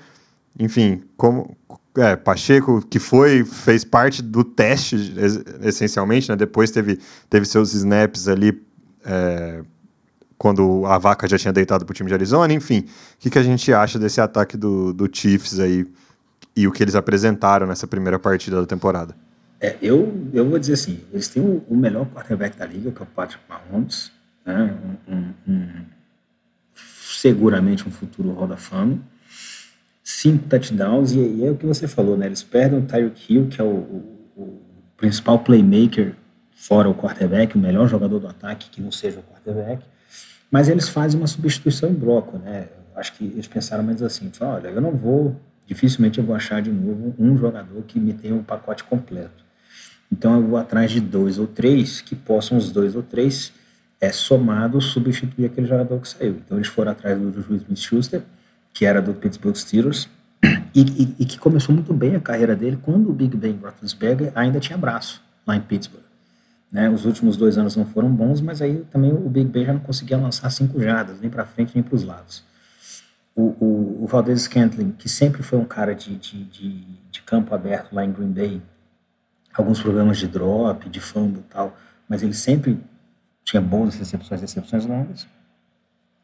Enfim, como é, Pacheco que foi fez parte do teste essencialmente, né? Depois teve teve seus snaps ali é, quando a vaca já tinha deitado para o time de Arizona. Enfim, o que, que a gente acha desse ataque do, do Chiefs aí e o que eles apresentaram nessa primeira partida da temporada? É, eu, eu vou dizer assim, eles têm o, o, melhor quarterback da liga, que é o Patrick Mahomes, né? um, um, um, seguramente um futuro Hall da Fama, cinco touchdowns, e, e, é o que você falou, né? eles perdem o Tyreek Hill, que é o, o, principal playmaker fora o quarterback, o melhor jogador do ataque que não seja o quarterback, Mas eles fazem uma substituição em bloco, né? Acho que eles pensaram mais assim, falaram, olha, eu não vou, dificilmente eu vou achar de novo um jogador que me tenha um pacote completo. Então eu vou atrás de dois ou três que possam os dois ou três é, somados substituir aquele jogador que saiu. Então eles foram atrás do Juju Smith-Schuster, que era do Pittsburgh Steelers, [CLEARS THROAT] e, e, e, que começou muito bem a carreira dele quando o Big Ben Roethlisberger ainda tinha braço lá em Pittsburgh. Né? Os últimos dois anos não foram bons, mas aí também o Big Ben já não conseguia lançar cinco jardas, nem para frente nem para os lados. O, o, o Valdez Scantling, que sempre foi um cara de, de, de, de, campo aberto lá em Green Bay, alguns problemas de drop, de fumble e tal, mas ele sempre tinha boas recepções, recepções longas.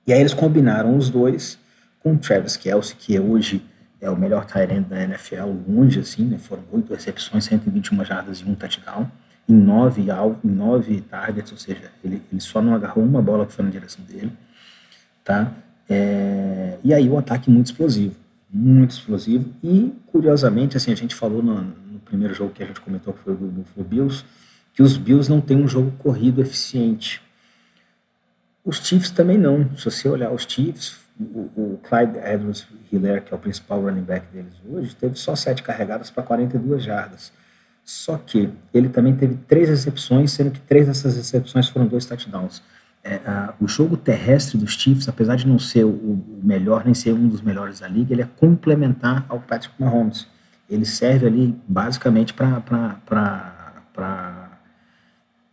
E aí eles combinaram os dois com o Travis Kelsey, que hoje é o melhor tight end da NFL, longe assim, né? Foram oito recepções, 121 jardas e um touchdown em nove, em nove targets, ou seja, ele, ele só não agarrou uma bola que foi na direção dele, tá? É, e aí o ataque muito explosivo, muito explosivo e curiosamente, assim, a gente falou no, no primeiro jogo que a gente comentou que foi o Buffalo Bills, que os Bills não têm um jogo corrido eficiente. Os Chiefs também não. Se você olhar os Chiefs, o, o Clyde Edwards Hiller, que é o principal running back deles hoje, teve só sete carregadas para 42 jardas. Só que ele também teve três recepções, sendo que três dessas recepções foram dois touchdowns. É, a, o jogo terrestre dos Chiefs, apesar de não ser o, o, melhor, nem ser um dos melhores da liga, ele é complementar ao Patrick Mahomes. Ele serve ali basicamente para.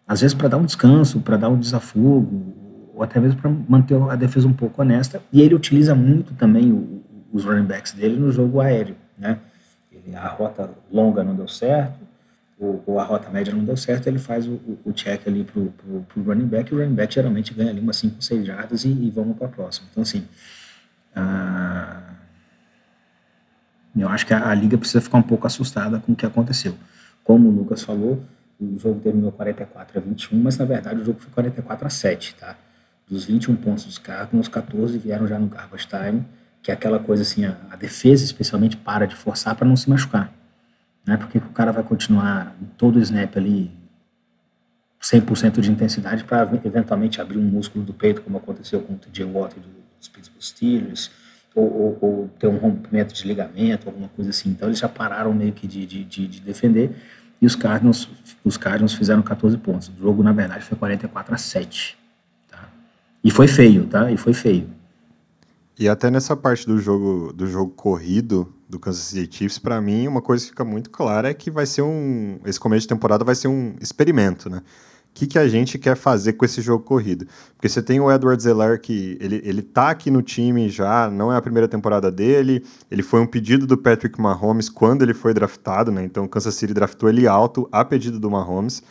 Às vezes para dar um descanso, para dar um desafogo, ou até mesmo para manter a defesa um pouco honesta. E ele utiliza muito também o, os running backs dele no jogo aéreo. Né? Ele, a rota longa não deu certo, ou, ou, a rota média não deu certo, ele faz o, o check ali pro, running back, e o running back geralmente ganha ali umas 5, 6 jardas e, e vamos para a próxima. Então, assim, ah, eu acho que a, a, liga precisa ficar um pouco assustada com o que aconteceu. Como o Lucas falou, o jogo terminou 44 a 21, mas na verdade o jogo foi 44 a 7, tá? Dos 21 pontos dos Cardinals, 14 vieram já no garbage time, que é aquela coisa assim, a, a defesa especialmente para de forçar para não se machucar né? Porque o cara vai continuar todo o snap ali 100% de intensidade para eventualmente abrir um músculo do peito, como aconteceu com o TJ Watt dos Pittsburgh Steelers, ou, ou, ou, ter um rompimento de ligamento, alguma coisa assim. Então eles já pararam meio que de, de, de, de defender e os Cardinals, os Cardinals fizeram 14 pontos. O jogo, na verdade, foi 44 a 7. Tá? E foi feio, tá? E foi feio. E até nessa parte do jogo, do jogo corrido, do Kansas City Chiefs, para mim, uma coisa que fica muito clara é que vai ser um. Esse começo de temporada vai ser um experimento, né? O que, que a gente quer fazer com esse jogo corrido? Porque você tem o Edward Zeller, que ele, ele tá aqui no time já, não é a primeira temporada dele, ele foi um pedido do Patrick Mahomes quando ele foi draftado, né? Então o Kansas City draftou ele alto a pedido do Mahomes.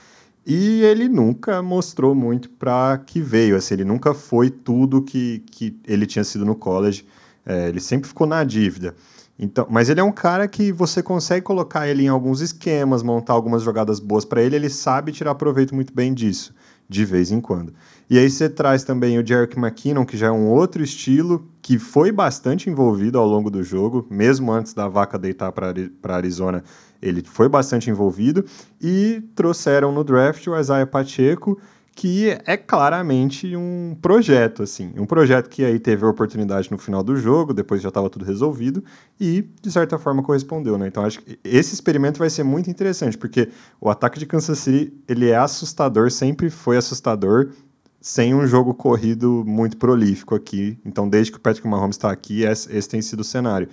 E ele nunca mostrou muito para que veio, assim, ele nunca foi tudo que, que ele tinha sido no college, é, ele sempre ficou na dívida. Então, mas ele é um cara que você consegue colocar ele em alguns esquemas, montar algumas jogadas boas para ele, ele sabe tirar proveito muito bem disso, de vez em quando. E aí você traz também o Jerick McKinnon, que já é um outro estilo, que foi bastante envolvido ao longo do jogo, mesmo antes da vaca deitar para Arizona, ele foi bastante envolvido, e trouxeram no draft o Isaiah Pacheco, que é claramente um projeto, assim, um projeto que aí teve a oportunidade no final do jogo, depois já estava tudo resolvido e de certa forma correspondeu, né? Então acho que esse experimento vai ser muito interessante, porque o ataque de Kansas City, ele é assustador, sempre foi assustador sem um jogo corrido muito prolífico aqui. Então desde que o Patrick Mahomes está aqui, esse tem sido o cenário.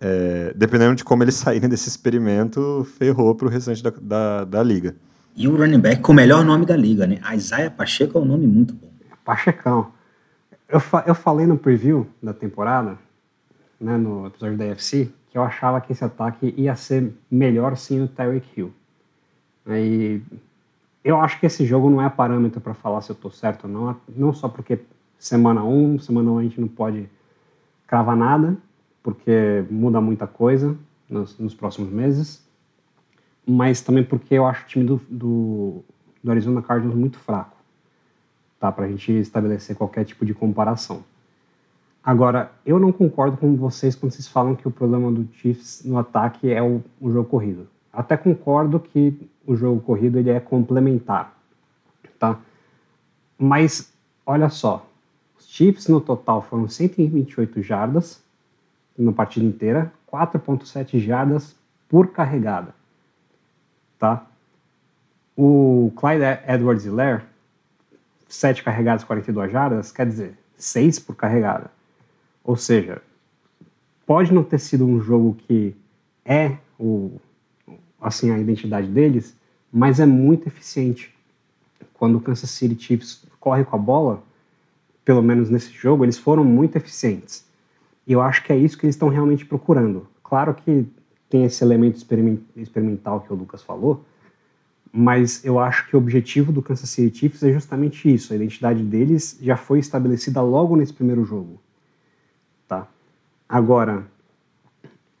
É, dependendo de como eles saírem desse experimento, ferrou para o restante da, da, da liga. E o running back com o melhor nome da liga, né? Isaiah Pacheco é um nome muito bom. Pachecão. Eu, fa eu falei no preview da temporada, né, no episódio da UFC, que eu achava que esse ataque ia ser melhor sem o Tyreek Hill. Aí eu acho que esse jogo não é parâmetro para falar se eu tô certo ou não, não só porque semana 1, um, semana 1 um a gente não pode cravar nada, porque muda muita coisa nos, nos próximos meses mas também porque eu acho o time do, do, do Arizona Cardinals muito fraco, tá? Para a gente estabelecer qualquer tipo de comparação. Agora, eu não concordo com vocês quando vocês falam que o problema do Chiefs no ataque é o, o jogo corrido. Até concordo que o jogo corrido ele é complementar, tá? Mas olha só, Chiefs no total foram 128 jardas na partida inteira, 4.7 jardas por carregada, tá? O Clyde Edwards-Helaire, 7 carregadas, 42 jardas, quer dizer, 6 por carregada. Ou seja, pode não ter sido um jogo que é o, assim a identidade deles, mas é muito eficiente. Quando o Kansas City Chiefs corre com a bola, pelo menos nesse jogo, eles foram muito eficientes. E eu acho que é isso que eles estão realmente procurando. Claro que tem esse elemento experimental que o Lucas falou, mas eu acho que o objetivo do Kansas City Chiefs é justamente isso. A identidade deles já foi estabelecida logo nesse primeiro jogo. Tá? Agora,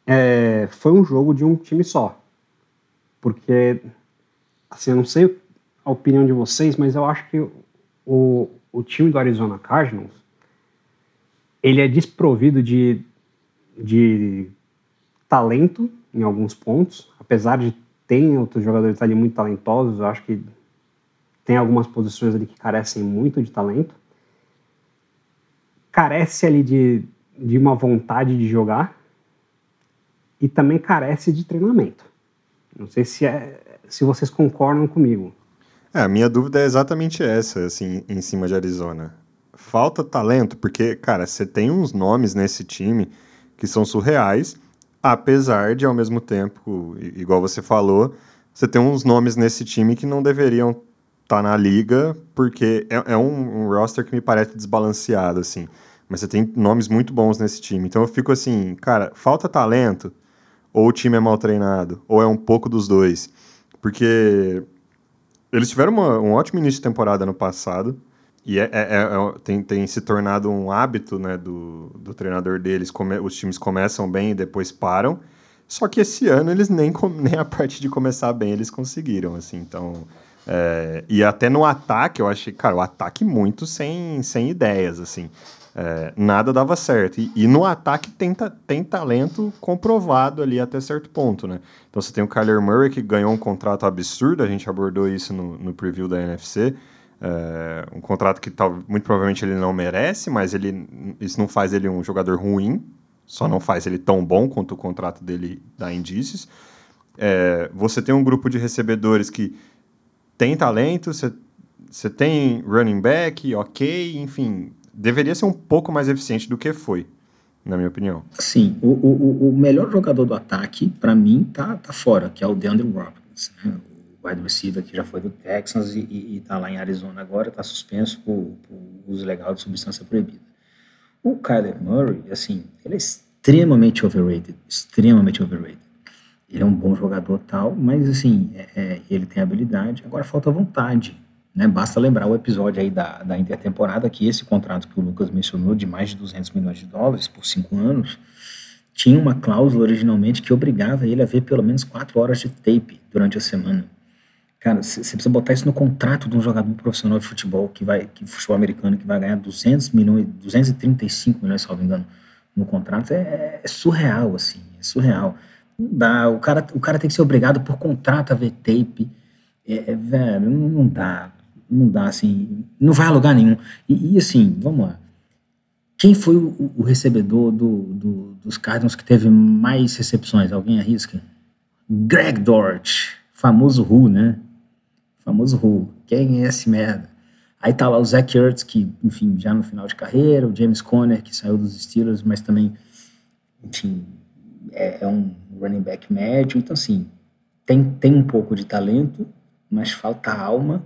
é, foi um jogo de um time só. Porque, assim, eu não sei a opinião de vocês, mas eu acho que o, o time do Arizona Cardinals ele é desprovido de, de talento em alguns pontos, apesar de ter outros jogadores ali muito talentosos, eu acho que tem algumas posições ali que carecem muito de talento. Carece ali de, de uma vontade de jogar e também carece de treinamento. Não sei se, é, se vocês concordam comigo. É, a minha dúvida é exatamente essa, assim, em cima de Arizona. Falta talento, porque, cara, você tem uns nomes nesse time que são surreais, apesar de, ao mesmo tempo, igual você falou, você tem uns nomes nesse time que não deveriam estar tá na liga, porque é, é um, um, roster que me parece desbalanceado, assim. Mas você tem nomes muito bons nesse time. Então eu fico assim, cara, falta talento, ou o time é mal treinado, ou é um pouco dos dois. Porque eles tiveram uma, um ótimo início de temporada no passado. E é, é, é, é, tem, tem se tornado um hábito né, do, do treinador deles. Come, os times começam bem e depois param. Só que esse ano eles nem, [LAUGHS] nem a parte de começar bem eles conseguiram. assim Então. É, e até no ataque, eu achei, cara, o ataque muito sem, sem ideias, assim. É, nada dava certo. E, e, no ataque tem, tem talento comprovado ali até certo ponto, né? Então você tem o Kyler Murray que ganhou um contrato absurdo, a gente abordou isso no, no preview da NFC. É, um contrato que tal, muito provavelmente ele não merece, mas ele, isso não faz ele um jogador ruim, só não faz ele tão bom quanto o contrato dele dá indícios. É, você tem um grupo de recebedores que tem talento, você, tem running back, ok, enfim, deveria ser um pouco mais eficiente do que foi, na minha opinião. Sim, o, o, o melhor jogador do ataque, para mim, tá, tá fora, que é o DeAndre Robbins, né? Wide receiver que já foi do Texans e, e, e tá lá em Arizona agora, tá suspenso por, por uso legal de substância proibida. O Kyler Murray, assim, ele é extremamente overrated, extremamente overrated. Ele é um bom jogador tal, mas assim, é, é, ele tem habilidade, agora falta vontade. Né? Basta lembrar o episódio aí da, da intertemporada que esse contrato que o Lucas mencionou de mais de 200 milhões de dólares por cinco anos tinha uma cláusula originalmente que obrigava ele a ver pelo menos quatro horas de tape durante a semana. Cara, você precisa botar isso no contrato de um jogador profissional de futebol que vai, que futebol americano que vai ganhar 200 milhões, 235 milhões, se não me engano, no contrato é, é surreal assim, é surreal. Não dá, o cara, o cara tem que ser obrigado por contrato a ver tape. É, é, velho, não dá não dá assim, não vai a lugar nenhum. E, e assim, vamos lá. Quem foi o, o recebedor do, do, dos Cardinals que teve mais recepções? Alguém arrisca? Greg Dort, famoso Who, né? Famoso Who. Quem é esse merda? Aí tá lá o Zach Ertz, que, enfim, já no final de carreira, o James Conner, que saiu dos Steelers, mas também, enfim, é, é um running back médio. Então, assim, tem, tem um pouco de talento, mas falta alma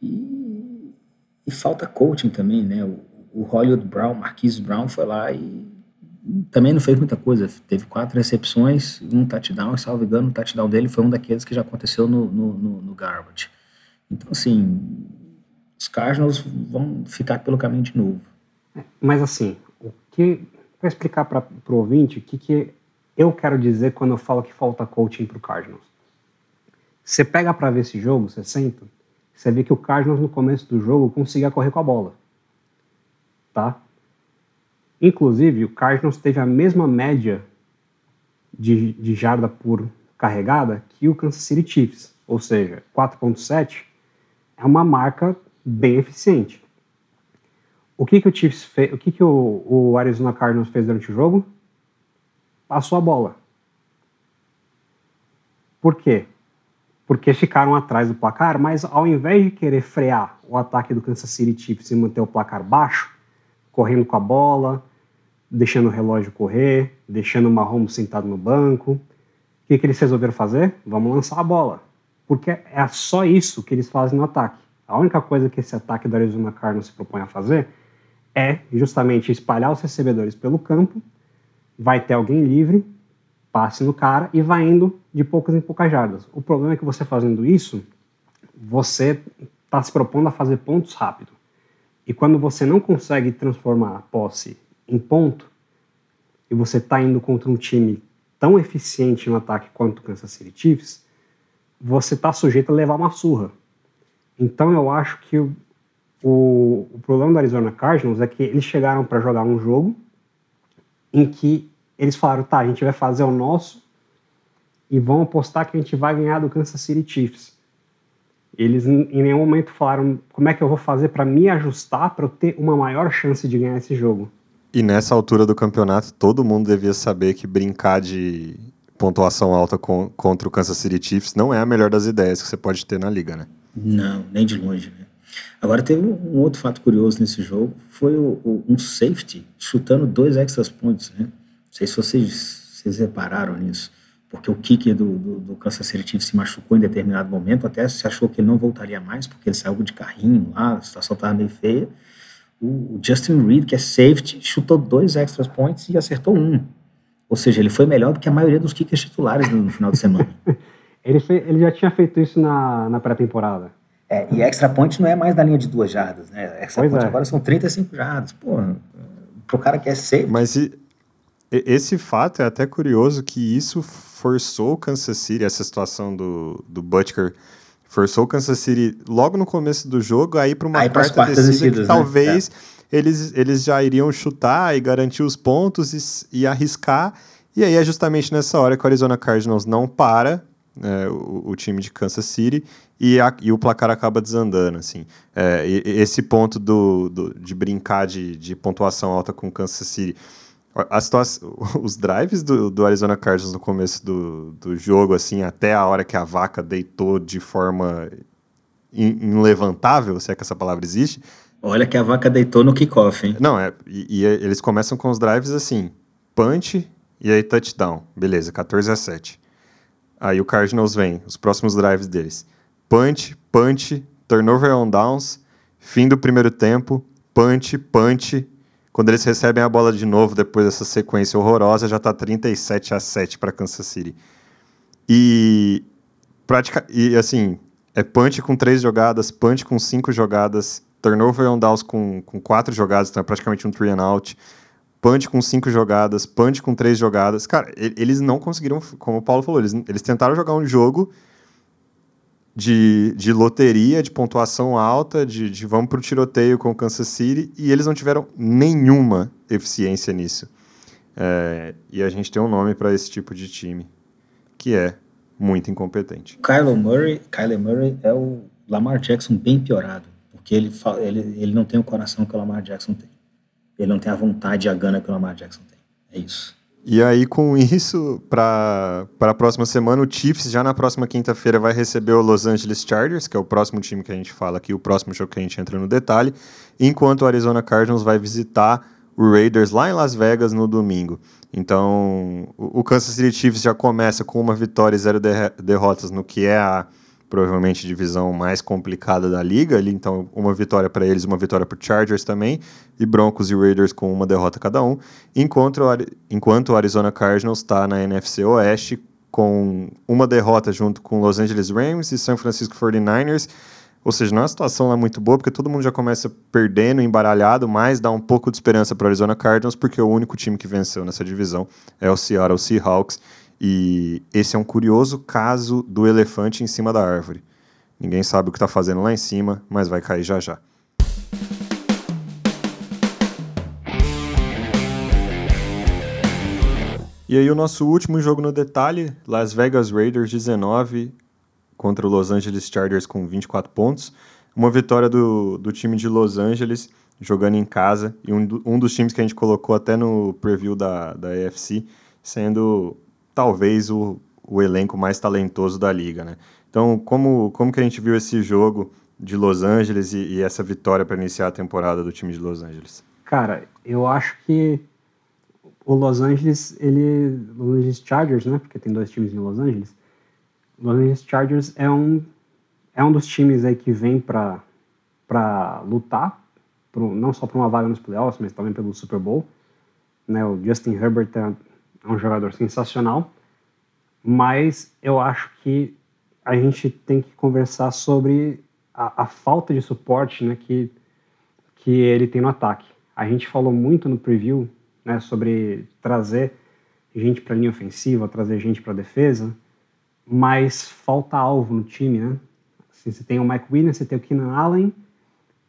e, e falta coaching também, né? O, o Hollywood Brown, Marquise Brown foi lá e também não fez muita coisa. Teve quatro recepções, um touchdown, e salvo engano, o touchdown dele foi um daqueles que já aconteceu no, no, no, no Garbage. Então, assim, os Cardinals vão ficar pelo caminho de novo. Mas, assim, o que para explicar para o ouvinte o que, que eu quero dizer quando eu falo que falta coaching para o Cardinals. Você pega para ver esse jogo, você senta, você vê que o Cardinals no começo do jogo conseguia correr com a bola. Tá? Inclusive, o Cardinals teve a mesma média de, de jarda por carregada que o Kansas City Chiefs, ou seja, 4.7 é uma marca bem eficiente. O que que o Chiefs fez? O que que o, o Arizona Cardinals fez durante o jogo? Passou a bola. Por quê? Porque ficaram atrás do placar, mas ao invés de querer frear o ataque do Kansas City Chiefs e manter o placar baixo, correndo com a bola, deixando o relógio correr, deixando o Mahomes sentado no banco, o que, que eles resolveram fazer? Vamos lançar a bola. Porque é só isso que eles fazem no ataque. A única coisa que esse ataque do Arizona Cardinals se propõe a fazer é justamente espalhar os recebedores pelo campo, vai ter alguém livre, passe no cara e vai indo de poucas em poucas jardas. O problema é que você fazendo isso, você está se propondo a fazer pontos rápido. E quando você não consegue transformar a posse em ponto, e você está indo contra um time tão eficiente no ataque quanto o Kansas City Chiefs, você está sujeito a levar uma surra. Então eu acho que o, o, problema do Arizona Cardinals é que eles chegaram para jogar um jogo em que eles falaram, tá, a gente vai fazer o nosso e vão apostar que a gente vai ganhar do Kansas City Chiefs. Eles em nenhum momento falaram como é que eu vou fazer para me ajustar para eu ter uma maior chance de ganhar esse jogo. E nessa altura do campeonato, todo mundo devia saber que brincar de pontuação alta com, contra o Kansas City Chiefs não é a melhor das ideias que você pode ter na liga, né? Não, nem de longe, né? Agora teve um outro fato curioso nesse jogo, foi o, o, um safety chutando dois extra points, né? Não sei se vocês, vocês repararam nisso, porque o kicker do, do, do Kansas City Chiefs se machucou em determinado momento, até se achou que ele não voltaria mais, porque ele saiu de carrinho lá, a situação estava meio feia. O, Justin Reed, que é safety, chutou dois extra points e acertou um. Ou seja, ele foi melhor do que a maioria dos kickers titulares no, final de semana. [LAUGHS] ele, fez, ele já tinha feito isso na, na pré-temporada. É, e extra point não é mais da linha de duas jardas, né? Extra Pois point é. agora são 35 jardas. Pô, pro cara que é safe, Mas e- esse fato é até curioso que isso forçou o Kansas City, essa situação do, do Butker, forçou o Kansas City logo no começo do jogo a ir para uma Aí quarta descida descidas, que né? talvez eles, eles já iriam chutar e garantir os pontos e, e arriscar. E aí é justamente nessa hora que o Arizona Cardinals não para, é, o, o time de Kansas City, e, a- e o placar acaba desandando, assim. É, e esse ponto do, do- de brincar de, de pontuação alta com Kansas City, a situação, [LAUGHS] os drives do, do Arizona Cardinals no começo do, do jogo, assim, até a hora que a vaca deitou de forma in- inlevantável, se é que essa palavra existe, olha que a vaca deitou no kickoff, hein? não, é. E, e eles começam com os drives assim: punch e aí touchdown. Beleza, 14 a 7. Aí o Cardinals vem, os próximos drives deles: punch, punch, turnover on downs, fim do primeiro tempo, punch, punch. Quando eles recebem a bola de novo depois dessa sequência horrorosa, já tá 37 a 7 para Kansas City. E prática e assim, é punch com três jogadas, punch com cinco jogadas, turnover on downs com, com quatro jogadas, então é praticamente um three and out. Punch com cinco jogadas, punch com três jogadas. Cara, eles não conseguiram, como o Paulo falou, eles, eles tentaram jogar um jogo de, de loteria, de pontuação alta, de, de vamos pro tiroteio com o Kansas City, e eles não tiveram nenhuma eficiência nisso. É, e a gente tem um nome para esse tipo de time, que é muito incompetente. Kyler Murray, Kyler Murray é o Lamar Jackson bem piorado, porque ele, ele, ele não tem o coração que o Lamar Jackson tem. Ele não tem a vontade e a gana que o Lamar Jackson tem. É isso. E aí, com isso, para a próxima semana, o Chiefs, já na próxima quinta-feira, vai receber o Los Angeles Chargers, que é o próximo time que a gente fala aqui, o próximo jogo que a gente entra no detalhe, enquanto o Arizona Cardinals vai visitar o Raiders lá em Las Vegas no domingo. Então, o Kansas City Chiefs já começa com uma vitória e zero derrotas no que é a provavelmente divisão mais complicada da liga. Ali, então, uma vitória para eles, uma vitória para Chargers também, e Broncos e Raiders com uma derrota cada um. Enquanto enquanto o Arizona Cardinals está na NFC Oeste com uma derrota junto com Los Angeles Rams e San Francisco 49ers. Ou seja, não é uma situação lá muito boa, porque todo mundo já começa perdendo, embaralhado, mas dá um pouco de esperança para o Arizona Cardinals, porque o único time que venceu nessa divisão é o Seattle Seahawks. E esse é um curioso caso do elefante em cima da árvore. Ninguém sabe o que está fazendo lá em cima, mas vai cair já já. E aí o nosso último jogo no detalhe, Las Vegas Raiders 19 contra o Los Angeles Chargers com 24 pontos. Uma vitória do, do time de Los Angeles jogando em casa, e um, um dos times que a gente colocou até no preview da, da AFC, sendo talvez o, o elenco mais talentoso da liga, né? Então, como, como que a gente viu esse jogo de Los Angeles e, e essa vitória para iniciar a temporada do time de Los Angeles? Cara, eu acho que o Los Angeles, ele, Los Angeles Chargers, né? Porque tem dois times em Los Angeles. Los Angeles Chargers é um é um dos times aí que vem para para lutar, pro, não só para uma vaga nos playoffs, mas também pelo Super Bowl. Né? O Justin Herbert é, um jogador sensacional, mas eu acho que a gente tem que conversar sobre a, a falta de suporte né, que, que ele tem no ataque. A gente falou muito no preview né, sobre trazer gente para a linha ofensiva, trazer gente para a defesa, mas falta alvo no time, né? Assim, você tem o Mike Williams, você tem o Keenan Allen,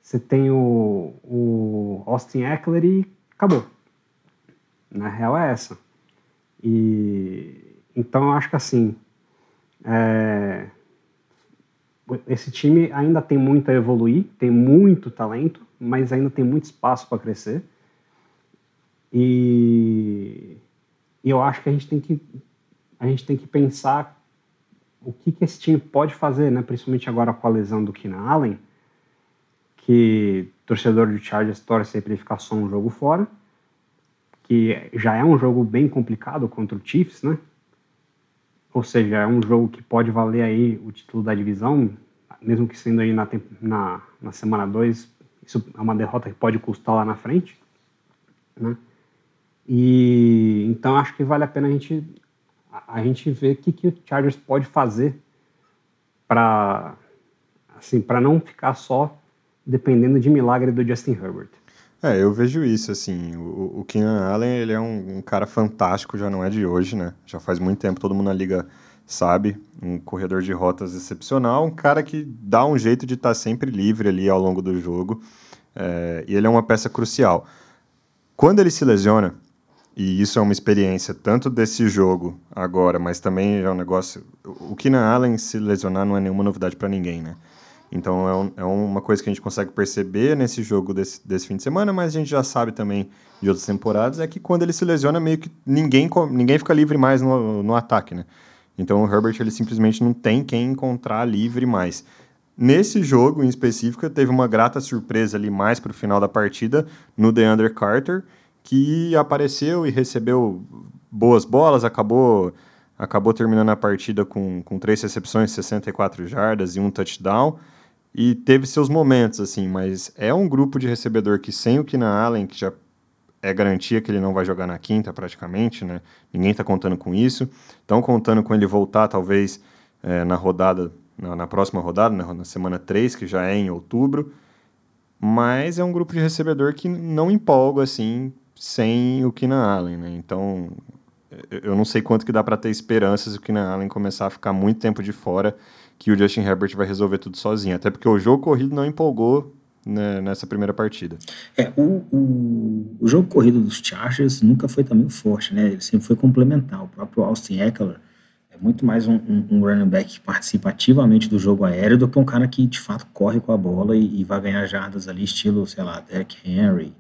você tem o, o Austin Eckler e acabou. Na real é essa. E então eu acho que assim é, esse time ainda tem muito a evoluir, tem muito talento, mas ainda tem muito espaço para crescer. E, e, eu acho que a gente tem que a gente tem que pensar o que, que esse time pode fazer, né? Principalmente agora com a lesão do Keenan Allen, que torcedor de Chargers torce para ele ficar só um jogo fora, que já é um jogo bem complicado contra o Chiefs, né? Ou seja, é um jogo que pode valer aí o título da divisão, mesmo que sendo aí na, na, na semana 2, isso é uma derrota que pode custar lá na frente, né? E então acho que vale a pena a gente a gente ver o que, que o Chargers pode fazer para assim, para não ficar só dependendo de milagre do Justin Herbert. É, eu vejo isso, assim, o, o Keenan Allen, ele é um, um, cara fantástico, já não é de hoje, né, já faz muito tempo, todo mundo na liga sabe, um corredor de rotas excepcional, um cara que dá um jeito de estar tá sempre livre ali ao longo do jogo, é, e ele é uma peça crucial. Quando ele se lesiona, e isso é uma experiência tanto desse jogo agora, mas também é um negócio. O Keenan Allen se lesionar não é nenhuma novidade para ninguém, né? Então é, um, é, uma coisa que a gente consegue perceber nesse jogo desse, desse fim de semana, mas a gente já sabe também de outras temporadas, é que quando ele se lesiona, meio que ninguém, ninguém fica livre mais no, no ataque, né? Então o Herbert ele simplesmente não tem quem encontrar livre mais. Nesse jogo em específico, teve uma grata surpresa ali mais para o final da partida no DeAndre Carter, que apareceu e recebeu boas bolas, acabou acabou terminando a partida com, com três recepções, 64 jardas e um touchdown. E teve seus momentos, assim, mas é um grupo de recebedor que sem o Keenan Allen, que já é garantia que ele não vai jogar na quinta praticamente, né? Ninguém está contando com isso. Estão contando com ele voltar, talvez, é, na rodada, na, na, próxima rodada, na, na semana 3, que já é em outubro. Mas é um grupo de recebedor que não empolga, assim, sem o Keenan Allen, né? Então, eu não sei quanto que dá para ter esperanças o Keenan Allen começar a ficar muito tempo de fora, que o Justin Herbert vai resolver tudo sozinho. Até porque o jogo corrido não empolgou né, nessa primeira partida. É, o, o, o, jogo corrido dos Chargers nunca foi também forte, né? Ele sempre foi complementar. O próprio Austin Eckler é muito mais um, um, um running back que participa ativamente do jogo aéreo do que um cara que de fato corre com a bola e, e vai ganhar jardas ali, estilo, sei lá, Derek Henry,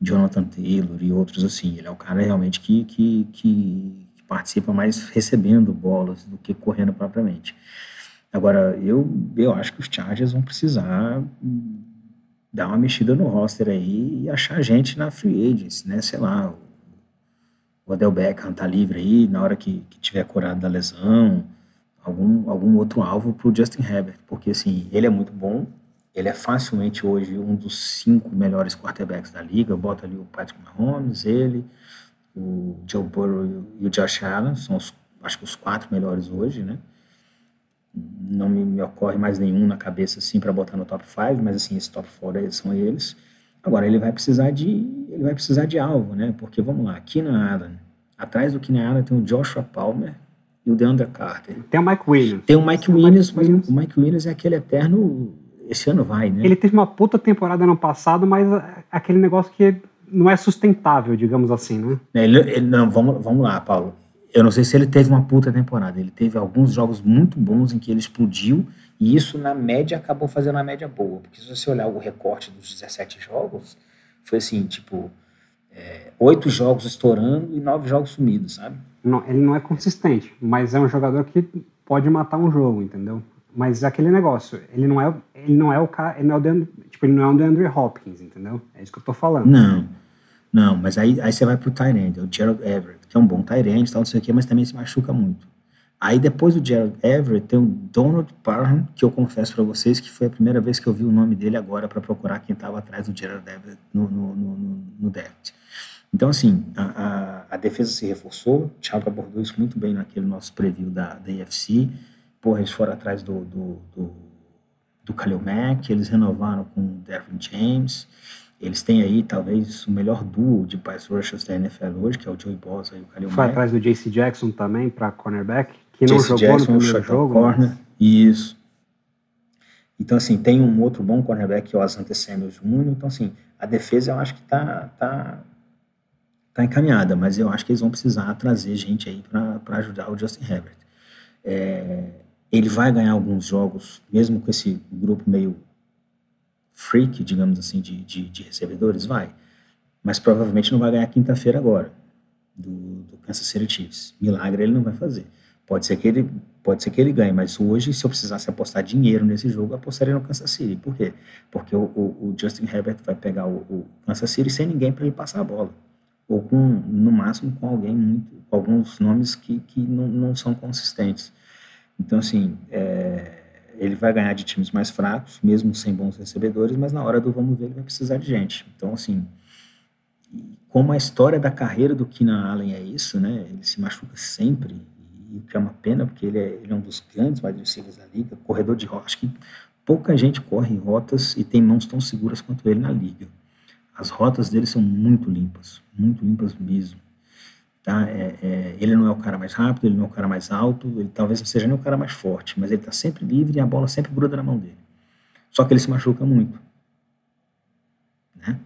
Jonathan Taylor e outros assim. Ele é o cara realmente que, que, que, que participa mais recebendo bolas do que correndo propriamente. Agora, eu, eu acho que os Chargers vão precisar dar uma mexida no roster aí e achar gente na free agents, né? Sei lá, o Odell Beckham tá livre aí na hora que, que tiver curado da lesão, algum, algum outro alvo pro Justin Herbert, porque assim, ele é muito bom, ele é facilmente hoje um dos cinco melhores quarterbacks da liga. Bota ali o Patrick Mahomes, ele, o Joe Burrow e o Josh Allen, são os, acho que os quatro melhores hoje, né? Não me, me ocorre mais nenhum na cabeça assim para botar no top 5, mas assim, esse top 4 são eles. Agora ele vai precisar de ele vai precisar de alvo, né? Porque vamos lá, Keenan Allen. Atrás do Keenan Allen tem o Joshua Palmer e o DeAndre Carter. Tem o Mike Williams. Tem o Mike Williams, mas o Mike Williams é aquele eterno esse ano vai, né? Ele teve uma puta temporada ano passado, mas aquele negócio que não é sustentável, digamos assim, né? É, ele, ele, não, vamos, vamos lá, Paulo. Eu não sei se ele teve uma puta temporada. Ele teve alguns jogos muito bons em que ele explodiu e isso, na média, acabou fazendo a média boa. Porque se você olhar o recorte dos 17 jogos, Foi assim, tipo, é, oito jogos estourando e nove jogos sumidos, sabe? Não, ele não é consistente, mas é um jogador que pode matar um jogo, entendeu? Mas é aquele negócio, ele não é, ele não é o cara, ele não é o DeAndre, tipo, ele não é o DeAndre Hopkins, entendeu? É isso que eu tô falando. Não, não, mas aí, aí você vai pro Tyrande, o Gerald Everett, que é um bom Tyrande, tal, não sei o quê, mas também se machuca muito. Aí depois do Gerald Everett tem o Donald Parham, que eu confesso para vocês que foi a primeira vez que eu vi o nome dele agora para procurar quem estava atrás do Gerald Everett no, no, no, no draft. Então, assim, a, a, a, defesa se reforçou, o Thiago abordou isso muito bem naquele nosso preview da, da EFC. Porra, eles foram atrás do, do, do, do Khalil Mack, eles renovaram com o Devin James. Eles têm aí, talvez, o melhor duo de pass rushers da NFL hoje, que é o Joey Bosa e o Khalil Foi Mack. atrás do JC Jackson também, para cornerback que não jogou Jackson, no primeiro jogo. Corner, mas... Isso. Então, assim, tem um outro bom cornerback que é o Asante Samuel Jr. Então, assim, a defesa eu acho que tá, tá, tá encaminhada, mas eu acho que eles vão precisar trazer gente aí para ajudar o Justin Herbert. É, ele vai ganhar alguns jogos, mesmo com esse grupo meio freak, digamos assim, de, de, de recebedores? Vai. Mas provavelmente não vai ganhar quinta-feira agora, do, do Kansas City Chiefs. Milagre ele não vai fazer. Pode ser que ele pode ser que ele ganhe, mas hoje, se eu precisasse apostar dinheiro nesse jogo, apostaria no Kansas City. Por quê? Porque o, o, o Justin Herbert vai pegar o, o, Kansas City sem ninguém para ele passar a bola. Ou com, no máximo, com alguém alguns nomes que, que não, não são consistentes. Então, assim, é, ele vai ganhar de times mais fracos, mesmo sem bons recebedores, mas na hora do vamos ver, ele vai precisar de gente. Então, assim, como a história da carreira do Keenan Allen é isso, né? Ele se machuca sempre e o que é uma pena, porque ele é, ele é um dos grandes wide receivers da liga, corredor de rota. Acho que pouca gente corre rotas e tem mãos tão seguras quanto ele na liga. As rotas dele são muito limpas, muito limpas mesmo. Tá? É, é, ele não é o cara mais rápido, ele não é o cara mais alto, ele talvez não seja nem o cara mais forte, mas ele está sempre livre e a bola sempre gruda na mão dele. Só que ele se machuca muito. Né?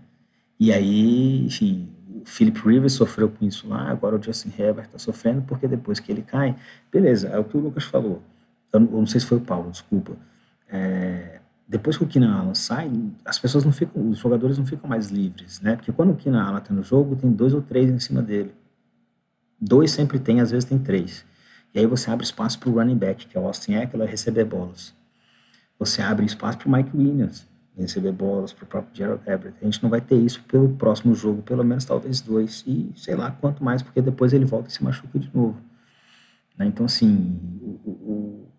E aí, enfim, o Philip Rivers sofreu com isso lá, agora o Justin Herbert está sofrendo, porque depois que ele cai, beleza, é o que o Lucas falou. Eu não, eu não sei se foi o Paulo, desculpa. É, depois que o Keenan Allen sai, as pessoas não ficam, os jogadores não ficam mais livres, né? Porque quando o Keenan Allen está no jogo, tem dois ou três em cima dele. Dois sempre tem, às vezes tem três. E aí você abre espaço para o running back, que é o Austin Eckler, receber bolas. Você abre espaço para o Mike Williams, receber bolas para o próprio Gerald Everett. A gente não vai ter isso pelo próximo jogo, pelo menos talvez dois, e sei lá quanto mais, porque depois ele volta e se machuca de novo. Né? Então, assim,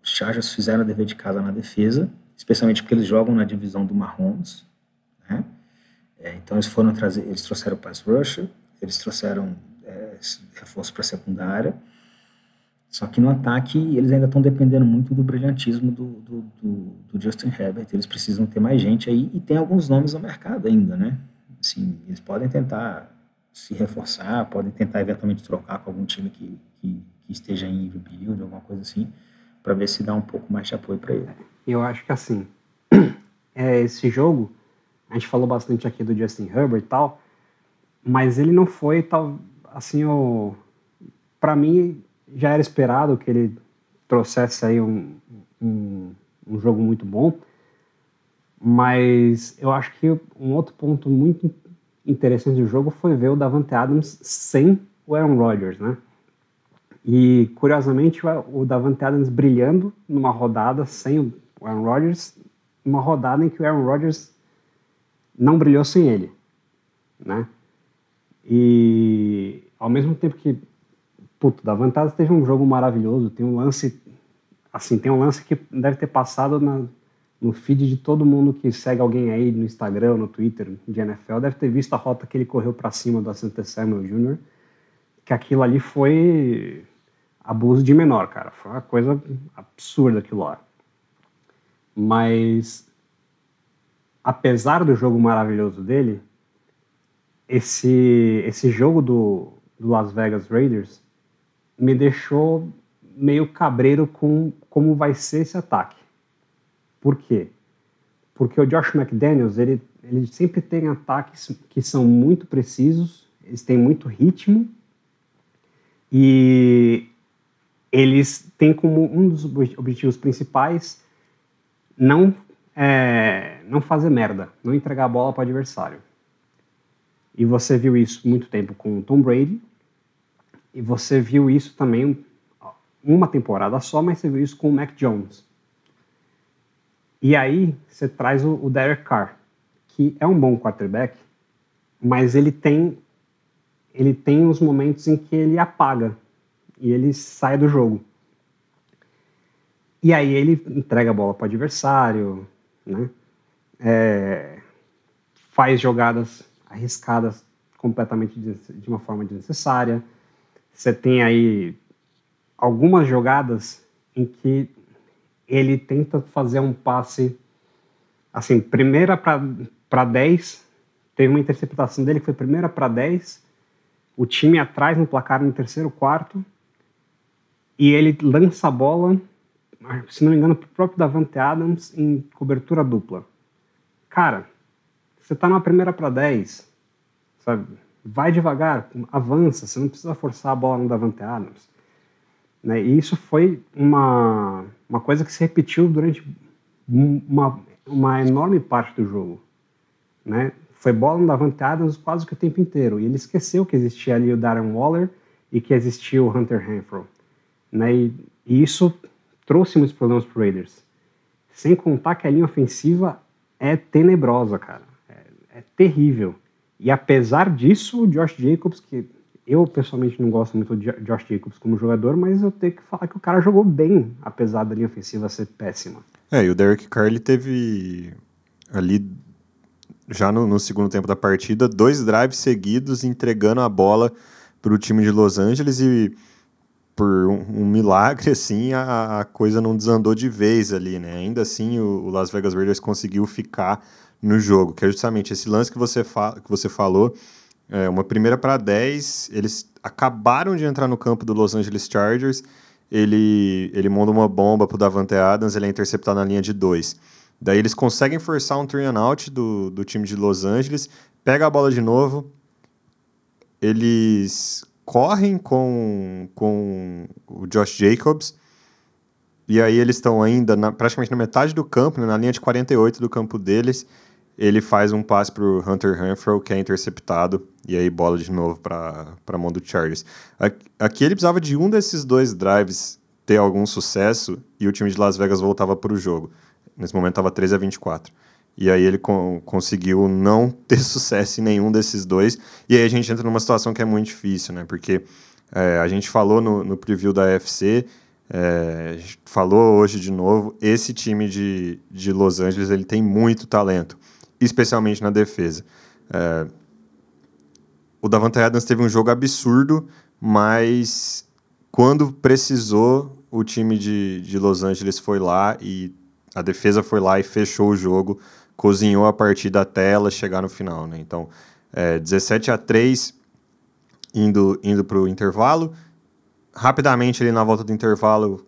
os Chargers fizeram o dever de casa na defesa, especialmente porque eles jogam na divisão do Mahomes. Né? É, então, eles foram trazer, eles trouxeram o pass rusher, eles trouxeram reforço para secundária, só que no ataque eles ainda estão dependendo muito do brilhantismo do, do, do, do, Justin Herbert. Eles precisam ter mais gente aí e tem alguns nomes no mercado ainda, né? Assim, eles podem tentar se reforçar, podem tentar eventualmente trocar com algum time que, que, que esteja em rebuild, alguma coisa assim, para ver se dá um pouco mais de apoio para ele. Eu acho que assim, [CLEARS THROAT] é, esse jogo, a gente falou bastante aqui do Justin Herbert e tal, mas ele não foi tal assim para mim já era esperado que ele trouxesse aí um, um, um, jogo muito bom, mas eu acho que um outro ponto muito interessante do jogo foi ver o Davante Adams sem o Aaron Rodgers, né? E curiosamente o Davante Adams brilhando numa rodada sem o Aaron Rodgers, uma rodada em que o Aaron Rodgers não brilhou sem ele, né? E ao mesmo tempo que puto, da Vantage teve um jogo maravilhoso, tem um lance, assim, tem um lance que deve ter passado na, no feed de todo mundo que segue alguém aí no Instagram, no Twitter, de NFL, deve ter visto a rota que ele correu para cima do Asante Samuel Jr., que aquilo ali foi abuso de menor, cara. Foi uma coisa absurda aquilo lá. Mas, apesar do jogo maravilhoso dele, esse, esse jogo do, do Las Vegas Raiders me deixou meio cabreiro com como vai ser esse ataque. Por quê? Porque o Josh McDaniels, ele, ele sempre tem ataques que são muito precisos, eles têm muito ritmo e eles têm como um dos objetivos principais não, é, não fazer merda, não entregar a bola para o adversário. E você viu isso muito tempo com o Tom Brady, e você viu isso também uma temporada só, mas você viu isso com o Mac Jones. E aí você traz o, o Derek Carr, que é um bom quarterback, mas ele tem ele tem os momentos em que ele apaga e ele sai do jogo. E aí ele entrega a bola para o adversário, né? É, faz jogadas arriscadas completamente de, uma forma desnecessária. Você tem aí algumas jogadas em que ele tenta fazer um passe assim, primeira para 10, teve uma interceptação dele que foi primeira para 10, o time atrás no placar no terceiro quarto, e ele lança a bola, se não me engano, para o próprio Davante Adams em cobertura dupla. Cara, você está numa primeira para 10, sabe? Vai devagar, avança, você não precisa forçar a bola no Davante Adams. Né? E isso foi uma, uma coisa que se repetiu durante uma, uma enorme parte do jogo. Né? Foi bola no Davante Adams quase que o tempo inteiro. E ele esqueceu que existia ali o Darren Waller e que existia o Hunter Renfro. Né? E, e isso trouxe muitos problemas para Raiders. Sem contar que a linha ofensiva é tenebrosa, cara. É, terrível. E apesar disso, o Josh Jacobs, que eu pessoalmente não gosto muito de Josh Jacobs como jogador, mas eu tenho que falar que o cara jogou bem, apesar da linha ofensiva ser péssima. É, e o Derek Carr ele teve ali já no, no, segundo tempo da partida dois drives seguidos entregando a bola para o time de Los Angeles e por um, um milagre [LAUGHS] assim a, a, coisa não desandou de vez ali, né? Ainda assim o, o Las Vegas Raiders conseguiu ficar no jogo, que é justamente esse lance que você, que você falou, é, uma primeira para 10, eles acabaram de entrar no campo do Los Angeles Chargers, ele, ele manda uma bomba pro Davante Adams, ele é interceptado na linha de 2. Daí eles conseguem forçar um and out do, do time de Los Angeles, pega a bola de novo, eles correm com, com o Josh Jacobs, e aí eles estão ainda na, praticamente na metade do campo, né, na linha de 48 do campo deles, ele faz um passe para o Hunter Renfro, que é interceptado, e aí bola de novo para a mão do Chargers. Aqui ele precisava de um desses dois drives ter algum sucesso e o time de Las Vegas voltava para o jogo. Nesse momento estava 13 a 24. E aí ele con conseguiu não [LAUGHS] ter sucesso em nenhum desses dois. E aí a gente entra numa situação que é muito difícil, né? Porque é, a gente falou no, no preview da UFC, é, falou hoje de novo, esse time de, de Los Angeles ele tem muito talento especialmente na defesa. É, o Davante Adams teve um jogo absurdo, mas quando precisou, o time de, de Los Angeles foi lá e a defesa foi lá e fechou o jogo, cozinhou a partida até ela chegar no final. Né? Então, é, 17 a 3 indo, indo para o intervalo. Rapidamente, ali na volta do intervalo,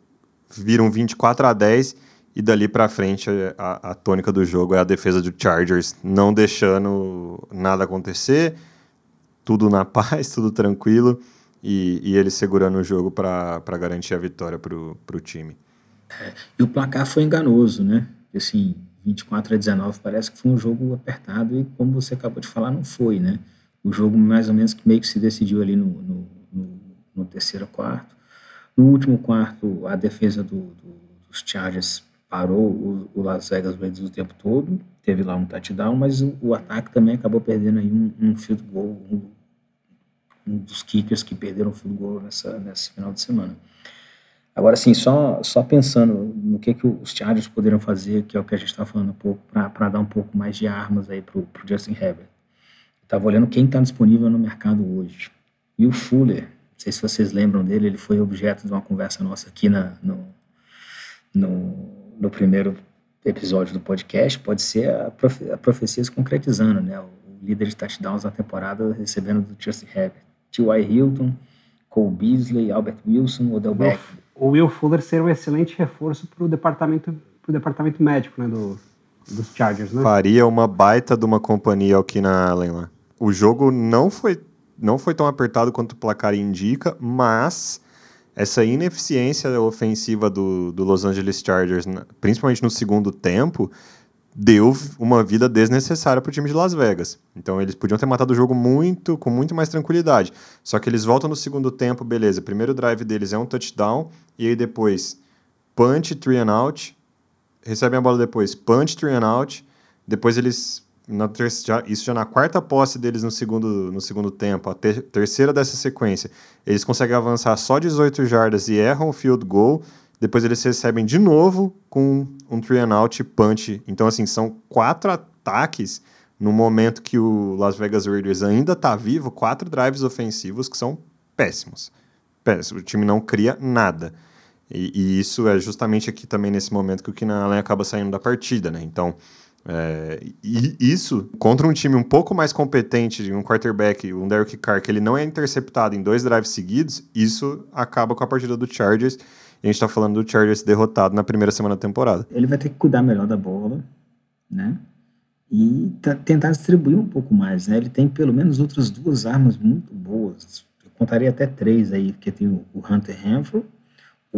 viram 24 a 10 e dali para frente, a, a, tônica do jogo é a defesa do Chargers não deixando nada acontecer, tudo na [LAUGHS] paz, tudo tranquilo, e, e eles segurando o jogo para garantir a vitória para o time. É, e o placar foi enganoso, né? Assim, 24 a 19 parece que foi um jogo apertado e, como você acabou de falar, não foi, né? O jogo mais ou menos que meio que se decidiu ali no, no, no, no terceiro quarto. No último quarto, a defesa do, do, dos Chargers parou o, o Las Vegas Raiders o tempo todo, teve lá um touchdown, mas o, o ataque também acabou perdendo aí um, um field goal, um, um, dos kickers que perderam o field goal nessa, nesse final de semana. Agora, assim, só, só pensando no que, que os Chargers poderiam fazer, que é o que a gente está falando um pouco, para dar um pouco mais de armas aí para o Justin Herbert. Estava olhando quem está disponível no mercado hoje. E o Fuller, não sei se vocês lembram dele, ele foi objeto de uma conversa nossa aqui na, no, no no primeiro episódio do podcast, pode ser a, profe a profecia se concretizando, né? O líder de touchdowns da temporada recebendo do Justin Herbert. T.Y. Hilton, Cole Beasley, Albert Wilson, Odell Beckham. O Will Fuller ser um excelente reforço para o departamento, pro departamento médico né, do, dos Chargers, né? Faria uma baita de uma companhia aqui na Allen lá. O jogo não foi, não foi tão apertado quanto o placar indica, mas essa ineficiência ofensiva do, do Los Angeles Chargers, principalmente no segundo tempo, deu uma vida desnecessária para o time de Las Vegas. Então eles podiam ter matado o jogo muito, com muito mais tranquilidade. Só que eles voltam no segundo tempo, beleza. Primeiro drive deles é um touchdown e aí depois punch, three and out, recebem a bola depois, punch, three and out. Depois eles na isso já na quarta posse deles no segundo, no segundo tempo, a ter, terceira dessa sequência, eles conseguem avançar só 18 jardas e erram o field goal. Depois eles recebem de novo com um three and out punch. Então, assim, são quatro ataques no momento que o Las Vegas Raiders ainda está vivo, quatro drives ofensivos que são péssimos. Péssimo. O time não cria nada. E, e, isso é justamente aqui também nesse momento que o Keenan Allen acaba saindo da partida, né? Então, é, e isso contra um time um pouco mais competente, um quarterback, um Derek Carr, que ele não é interceptado em dois drives seguidos, isso acaba com a partida do Chargers a gente está falando do Chargers derrotado na primeira semana da temporada. Ele vai ter que cuidar melhor da bola, né? E tentar distribuir um pouco mais, né? Ele tem pelo menos outras duas armas muito boas. Eu contaria até três aí, porque tem o Hunter Renfrew,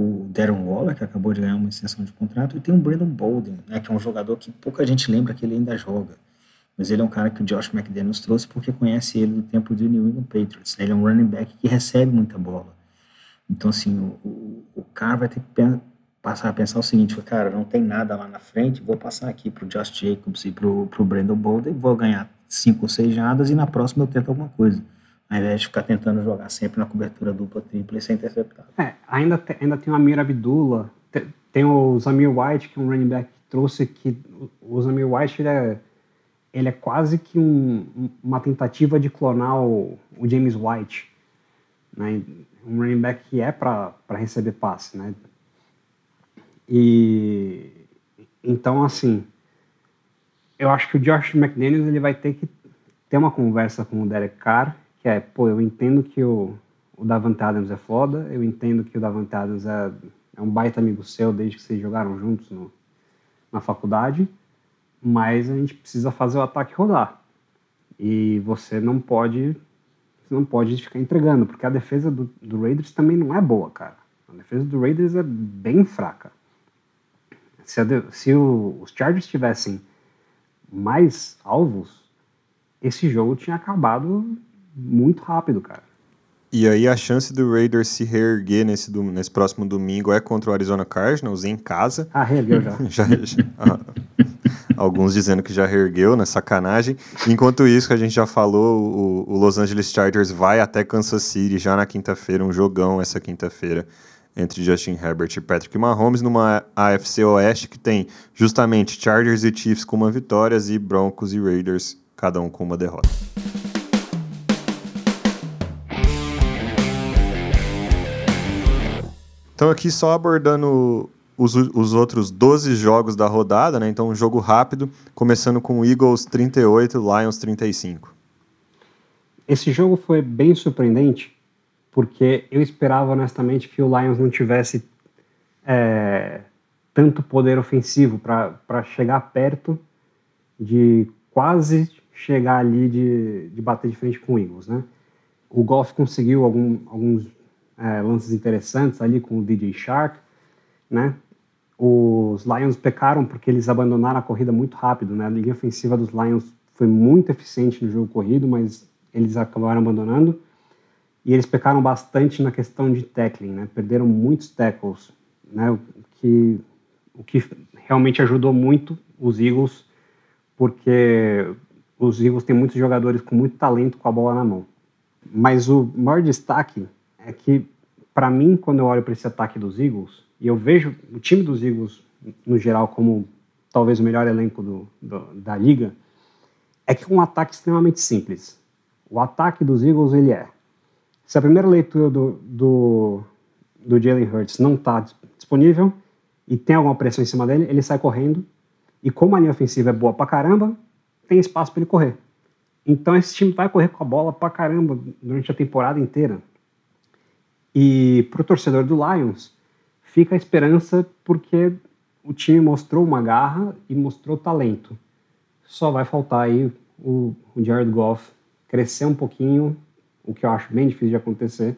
o Darren Waller, que acabou de ganhar uma extensão de contrato, e tem o Brandon Bolden, né, que é um jogador que pouca gente lembra que ele ainda joga. Mas ele é um cara que o Josh McDaniels trouxe porque conhece ele do tempo do New England Patriots. Ele é um running back que recebe muita bola. Então, assim, o, o, o cara vai ter que passar a pensar o seguinte, cara, não tem nada lá na frente, vou passar aqui pro Josh Jacobs e pro, pro Brandon Bolden, vou ganhar cinco ou seis jadas e na próxima eu tento alguma coisa. Ao invés de ficar tentando jogar sempre na cobertura dupla, tripla e ser interceptado. É, ainda, te, ainda tem o Amir Abdullah, tem, o Zamir White, que é um running back que trouxe que o Zamir White, ele é, ele é quase que um, uma tentativa de clonar o, o James White, né? um running back que é para receber passe, né? E então assim, eu acho que o Josh McDaniels ele vai ter que ter uma conversa com o Derek Carr, que é, pô, eu entendo que o, o Davante Adams é foda, eu entendo que o Davante Adams é, é um baita amigo seu desde que vocês jogaram juntos no, na faculdade, mas a gente precisa fazer o ataque rodar. E você não pode você não pode ficar entregando, porque a defesa do, do Raiders também não é boa, cara. A defesa do Raiders é bem fraca. Se, a, se o, os Chargers tivessem mais alvos, esse jogo tinha acabado muito rápido, cara. E aí a chance do Raiders se reerguer nesse, nesse próximo domingo é contra o Arizona Cardinals em casa. Ah, reergueu já. [LAUGHS] já, já ah, alguns dizendo que já reergueu, né? Sacanagem. Enquanto isso, que a gente já falou, o, o Los Angeles Chargers vai até Kansas City já na quinta-feira, um jogão essa quinta-feira entre Justin Herbert e Patrick Mahomes numa AFC Oeste que tem justamente Chargers e Chiefs com uma vitória e Broncos e Raiders cada um com uma derrota. Então aqui só abordando os, os outros 12 jogos da rodada, né? Então, um jogo rápido, começando com Eagles 38, Lions 35. Esse jogo foi bem surpreendente, porque eu esperava honestamente que o Lions não tivesse é, tanto poder ofensivo para chegar perto de quase chegar ali de, de bater de frente com o Eagles, né? O Golf conseguiu algum, alguns é, lances interessantes ali com o DJ Shark, né? Os Lions pecaram porque eles abandonaram a corrida muito rápido, né? A linha ofensiva dos Lions foi muito eficiente no jogo corrido, mas eles acabaram abandonando. E eles pecaram bastante na questão de tackling, né? Perderam muitos tackles, né? O que, o que realmente ajudou muito os Eagles, porque os Eagles têm muitos jogadores com muito talento com a bola na mão. Mas o maior destaque é que, para mim, quando eu olho para esse ataque dos Eagles, e eu vejo o time dos Eagles, no geral, como talvez o melhor elenco do, do, da liga, é que é um ataque extremamente simples. O ataque dos Eagles, ele é, se a primeira leitura do, do, do Jalen Hurts não está disponível e tem alguma pressão em cima dele, ele sai correndo, e como a linha ofensiva é boa pra caramba, tem espaço para ele correr. Então esse time vai correr com a bola pra caramba durante a temporada inteira. E pro torcedor do Lions, fica a esperança porque o time mostrou uma garra e mostrou talento. Só vai faltar aí o, o Jared Goff crescer um pouquinho, o que eu acho bem difícil de acontecer,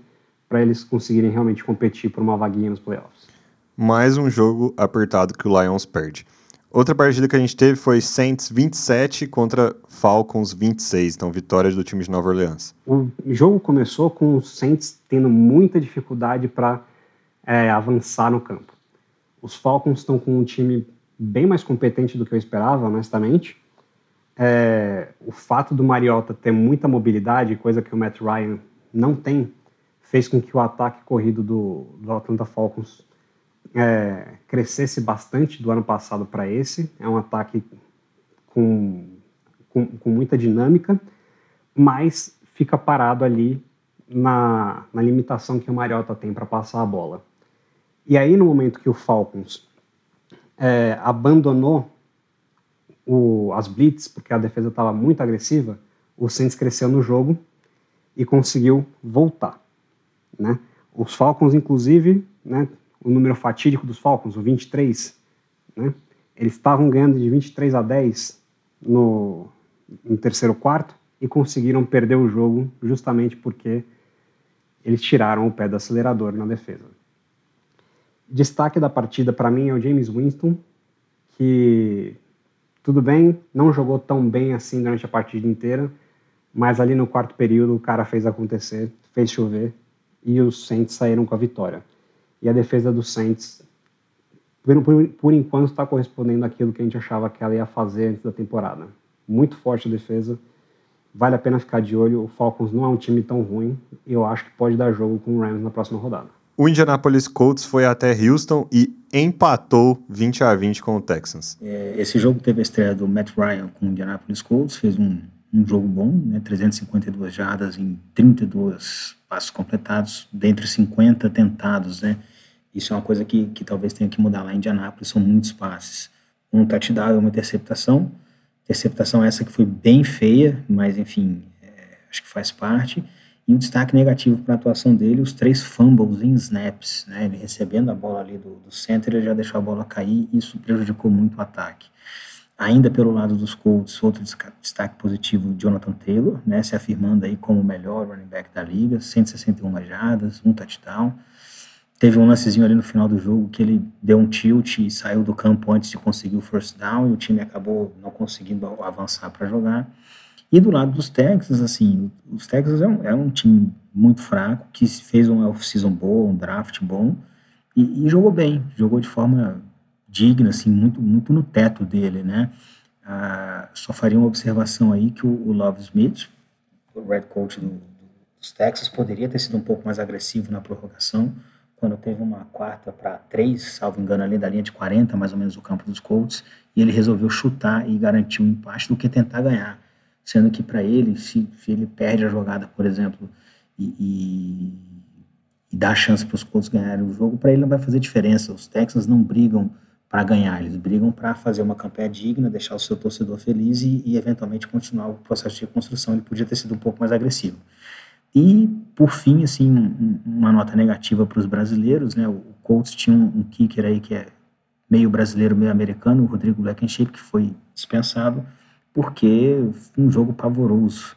para eles conseguirem realmente competir por uma vaguinha nos playoffs. Mais um jogo apertado que o Lions perde. Outra partida que a gente teve foi Saints 27 contra Falcons 26, então vitórias do time de Nova Orleans. O jogo começou com o Saints tendo muita dificuldade para é, avançar no campo. Os Falcons estão com um time bem mais competente do que eu esperava, honestamente. É, o fato do Mariota ter muita mobilidade, coisa que o Matt Ryan não tem, fez com que o ataque corrido do, do Atlanta Falcons é, crescesse bastante do ano passado para esse. É um ataque com, com, com, muita dinâmica, mas fica parado ali na, na limitação que o Mariota tem para passar a bola. E aí, no momento que o Falcons é, abandonou o, as blitz, porque a defesa estava muito agressiva, o Saints cresceu no jogo e conseguiu voltar. Né? Os Falcons, inclusive, né, o número fatídico dos Falcons, o 23, né, eles estavam ganhando de 23 a 10 no, no terceiro quarto e conseguiram perder o jogo justamente porque eles tiraram o pé do acelerador na defesa. Destaque da partida para mim é o James Winston, que tudo bem, não jogou tão bem assim durante a partida inteira, mas ali no quarto período o cara fez acontecer, fez chover e os Saints saíram com a vitória. E a defesa dos Saints, por, por, por enquanto, está correspondendo àquilo que a gente achava que ela ia fazer antes da temporada. Muito forte a defesa, vale a pena ficar de olho. O Falcons não é um time tão ruim e eu acho que pode dar jogo com o Rams na próxima rodada. O Indianapolis Colts foi até Houston e empatou 20 a 20 com o Texans. É, esse jogo teve a estreia do Matt Ryan com o Indianapolis Colts, fez um, um jogo bom, né, 352 jardas em 32 passos completados, dentre 50 tentados, né? Isso é uma coisa que, que talvez tenha que mudar lá em Indianápolis, são muitos passes. Um touchdown e uma interceptação. Interceptação essa que foi bem feia, mas enfim, é, acho que faz parte. E um destaque negativo para a atuação dele, os três fumbles em snaps, né? Ele recebendo a bola ali do, do center, ele já deixou a bola cair isso prejudicou muito o ataque. Ainda pelo lado dos Colts, outro destaque positivo, Jonathan Taylor, né? Se afirmando aí como o melhor running back da liga, 161 jardas, um touchdown. Teve um lancezinho ali no final do jogo que ele deu um tilt e saiu do campo antes de conseguir o first down e o time acabou não conseguindo avançar para jogar. E do lado dos Texans, assim, os Texans é um, é um time muito fraco, que fez uma off-season boa, um draft bom, e, e, jogou bem, jogou de forma digna, assim, muito, muito no teto dele, né? Ah, só faria uma observação aí que o, o Love Smith, o red coach do, dos Texas, poderia ter sido um pouco mais agressivo na prorrogação, quando teve uma quarta para três, salvo engano, ali da linha de 40, mais ou menos, do campo dos Colts, e ele resolveu chutar e garantir o um empate do que tentar ganhar sendo que para ele, se, se, ele perde a jogada, por exemplo, e, e, e dá chance para os Colts ganharem o jogo, para ele não vai fazer diferença. Os Texans não brigam para ganhar, eles brigam para fazer uma campanha digna, deixar o seu torcedor feliz e, e, eventualmente continuar o processo de reconstrução. Ele podia ter sido um pouco mais agressivo. E, por fim, assim, um, uma nota negativa para os brasileiros, né? O Colts tinha um, um kicker aí que é meio brasileiro, meio americano, o Rodrigo Blankenship, que foi dispensado porque um jogo pavoroso,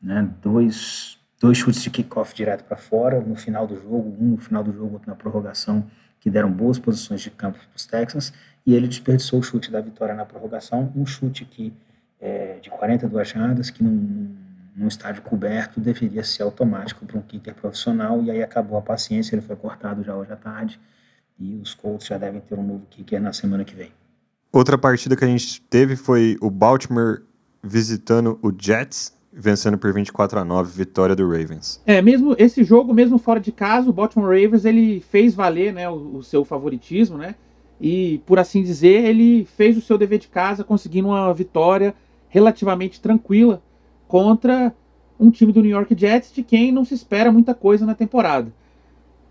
né? Dois, dois chutes de kickoff direto para fora no final do jogo, um no final do jogo, outro na prorrogação, que deram boas posições de campo para os Texans, e ele desperdiçou o chute da vitória na prorrogação, um chute que é, de 42 jardas, que num, num estádio coberto deveria ser automático para um kicker profissional, e aí acabou a paciência, ele foi cortado já hoje à tarde, e os Colts já devem ter um novo kicker na semana que vem. Outra partida que a gente teve foi o Baltimore visitando o Jets, vencendo por 24 a 9, vitória do Ravens. É, mesmo esse jogo, mesmo fora de casa, o Baltimore Ravens ele fez valer, né, o, o, seu favoritismo, né? E por assim dizer, ele fez o seu dever de casa, conseguindo uma vitória relativamente tranquila contra um time do New York Jets de quem não se espera muita coisa na temporada.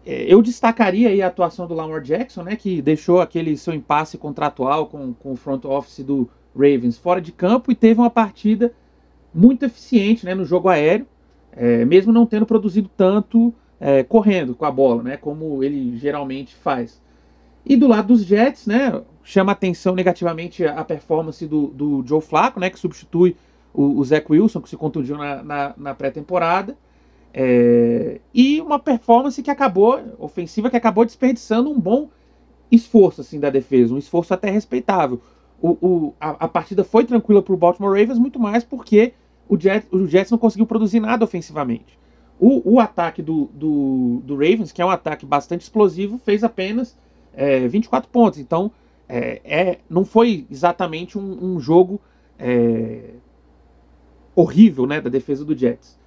É, eu destacaria a atuação do Lamar Jackson, né, que deixou aquele seu impasse contratual com, com o front office do Ravens fora de campo e teve uma partida muito eficiente né, no jogo aéreo, é, mesmo não tendo produzido tanto é, correndo com a bola, né, como ele geralmente faz. E do lado dos Jets, né, chama atenção negativamente a performance do, do Joe Flacco, né, que substitui o, o Wilson, que se contundiu na, na, na pré-temporada. É, e uma performance que acabou, ofensiva, que acabou desperdiçando um bom esforço assim da defesa, um esforço até respeitável. o, o, a, a partida foi tranquila para o Baltimore Ravens, muito mais porque o Jets, o Jets não conseguiu produzir nada ofensivamente. O, o ataque do, do, do, Ravens, que é um ataque bastante explosivo, fez apenas é, 24 pontos. Então, é, é, não foi exatamente um, um jogo é, horrível né, da defesa do Jets.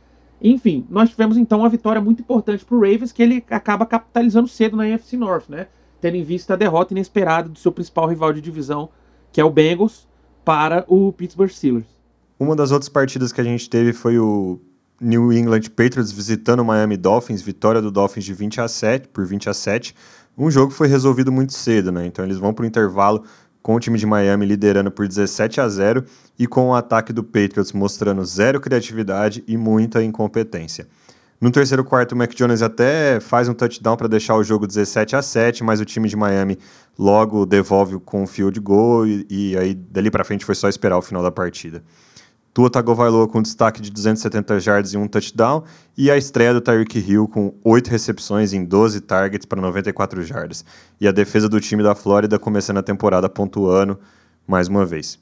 Enfim, nós tivemos então uma vitória muito importante para o Ravens, que ele acaba capitalizando cedo na NFC North, né? Tendo em vista a derrota inesperada do seu principal rival de divisão, que é o Bengals, para o Pittsburgh Steelers. Uma das outras partidas que a gente teve foi o New England Patriots visitando o Miami Dolphins, vitória do Dolphins de 20 a 7 por 20 a 7. Um jogo foi resolvido muito cedo, né? Então eles vão para o intervalo com o time de Miami liderando por 17 a 0 e com o ataque do Patriots mostrando zero criatividade e muita incompetência. No terceiro quarto, o Mac Jones até faz um touchdown para deixar o jogo 17 a 7, mas o time de Miami logo devolve com um field goal e, e aí dali para frente foi só esperar o final da partida. Tua Tagovailoa com destaque de 270 yards e um touchdown, e a estreia do Tyreek Hill com 8 recepções em 12 targets para 94 yards. E a defesa do time da Flórida começando a temporada pontuando mais uma vez.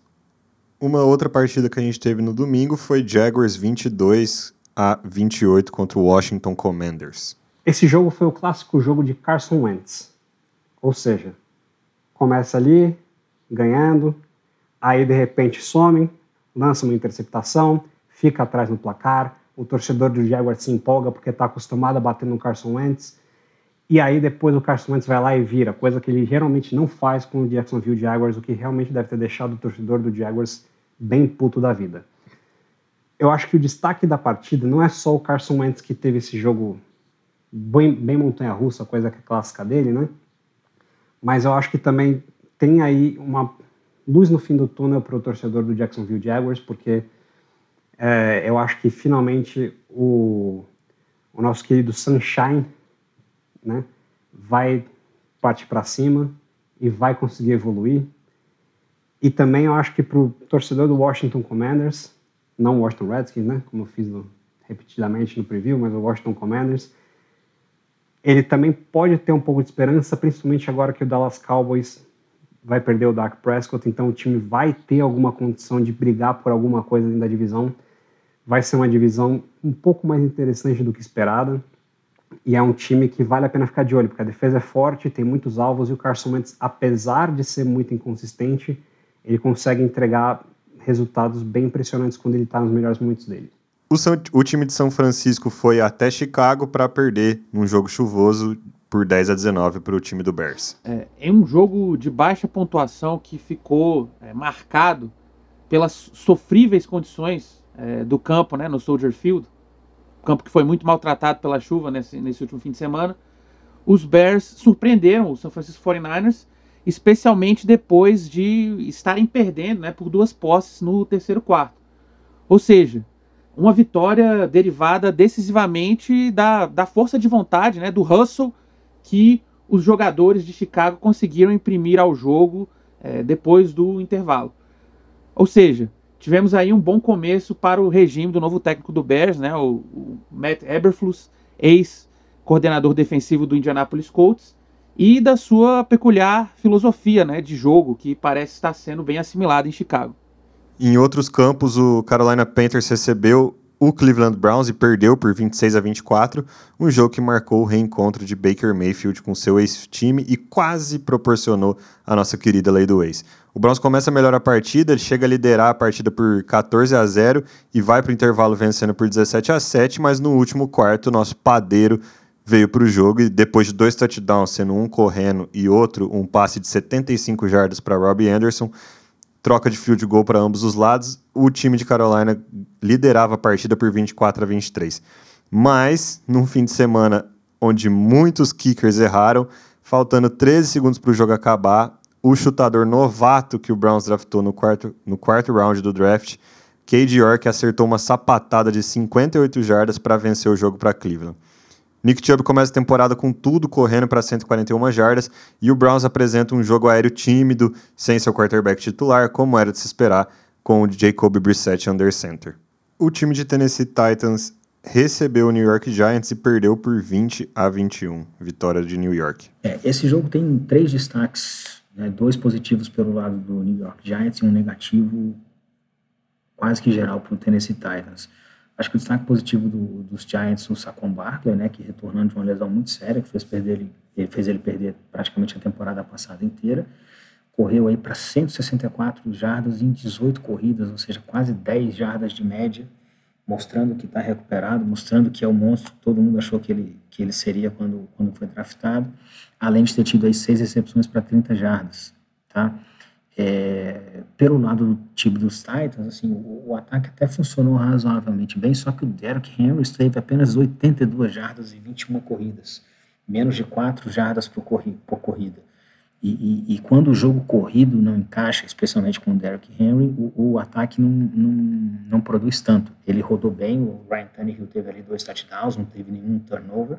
Uma outra partida que a gente teve no domingo foi Jaguars 22 a 28 contra o Washington Commanders. Esse jogo foi o clássico jogo de Carson Wentz. Ou seja, começa ali ganhando, aí de repente some, lança uma interceptação, fica atrás no placar, o torcedor do Jaguars se empolga porque está acostumado a bater no Carson Wentz, e aí depois o Carson Wentz vai lá e vira, coisa que ele geralmente não faz com o Jacksonville Jaguars, o que realmente deve ter deixado o torcedor do Jaguars bem puto da vida. Eu acho que o destaque da partida não é só o Carson Wentz que teve esse jogo bem, bem montanha-russa, coisa que é clássica dele, né? Mas eu acho que também tem aí uma luz no fim do túnel para o torcedor do Jacksonville Jaguars, porque é, eu acho que finalmente o, o nosso querido Sunshine né, vai partir para cima e vai conseguir evoluir. E também eu acho que para o torcedor do Washington Commanders, não Washington Redskins, né, como eu fiz no, repetidamente no preview, mas o Washington Commanders, ele também pode ter um pouco de esperança, principalmente agora que o Dallas Cowboys vai perder o Dak Prescott, então o time vai ter alguma condição de brigar por alguma coisa dentro da divisão. Vai ser uma divisão um pouco mais interessante do que esperada. E é um time que vale a pena ficar de olho, porque a defesa é forte, tem muitos alvos e o Carson Wentz, apesar de ser muito inconsistente, ele consegue entregar resultados bem impressionantes quando ele está nos melhores momentos dele. O, São, o time de São Francisco foi até Chicago para perder num jogo chuvoso por 10 a 19 para o time do Bears. É, em um jogo de baixa pontuação que ficou é, marcado pelas sofríveis condições é, do campo, né, no Soldier Field, campo que foi muito maltratado pela chuva nesse, nesse último fim de semana, os Bears surpreenderam os San Francisco 49ers, especialmente depois de estarem perdendo né, por duas posses no terceiro quarto. Ou seja, uma vitória derivada decisivamente da, da força de vontade, né, do hustle que os jogadores de Chicago conseguiram imprimir ao jogo é, depois do intervalo. Ou seja, tivemos aí um bom começo para o regime do novo técnico do Bears, né, o, o Matt Eberflus, ex-coordenador defensivo do Indianapolis Colts, e da sua peculiar filosofia né, de jogo, que parece estar sendo bem assimilada em Chicago. Em outros campos, o Carolina Panthers recebeu o Cleveland Browns e perdeu por 26 a 24, um jogo que marcou o reencontro de Baker Mayfield com seu ex-time e quase proporcionou a nossa querida lei do ex. O Browns começa melhor a partida, ele chega a liderar a partida por 14 a 0 e vai para o intervalo vencendo por 17 a 7, mas no último quarto o nosso padeiro veio para o jogo e depois de dois touchdowns, sendo um correndo e outro um passe de 75 jardas para Robbie Anderson, troca de field goal para ambos os lados, o time de Carolina liderava a partida por 24 a 23. Mas, num fim de semana onde muitos kickers erraram, faltando 13 segundos para o jogo acabar, o chutador novato que o Browns draftou no quarto, no quarto round do draft, Cade York, acertou uma sapatada de 58 jardas para vencer o jogo para Cleveland. Nick Chubb começa a temporada com tudo correndo para 141 jardas e o Browns apresenta um jogo aéreo tímido, sem seu quarterback titular, como era de se esperar, com o Jacob Brissett under center. O time de Tennessee Titans recebeu o New York Giants e perdeu por 20 a 21. Vitória de New York. É, esse jogo tem três destaques né, dois positivos pelo lado do New York Giants e um negativo quase que geral para o Tennessee Titans. Acho que o destaque positivo do, dos Giants, o Saquon Barkley, né, que retornando de uma lesão muito séria, que fez, perder ele, ele fez ele perder praticamente a temporada passada inteira, correu aí para 164 jardas em 18 corridas, ou seja, quase 10 jardas de média, mostrando que está recuperado, mostrando que é o monstro que todo mundo achou que ele, que ele seria quando, quando foi draftado, além de ter tido aí seis recepções para 30 jardas, tá? É, pelo lado do time dos Titans, assim, o, o, ataque até funcionou razoavelmente bem, só que o Derrick Henry teve apenas 82 jardas e 21 corridas, menos de 4 jardas por, corri por corrida. E, e, e, quando o jogo corrido não encaixa, especialmente com o Derrick Henry, o, o ataque não, não, não, produz tanto. Ele rodou bem, o Ryan Tannehill teve ali dois touchdowns, não teve nenhum turnover,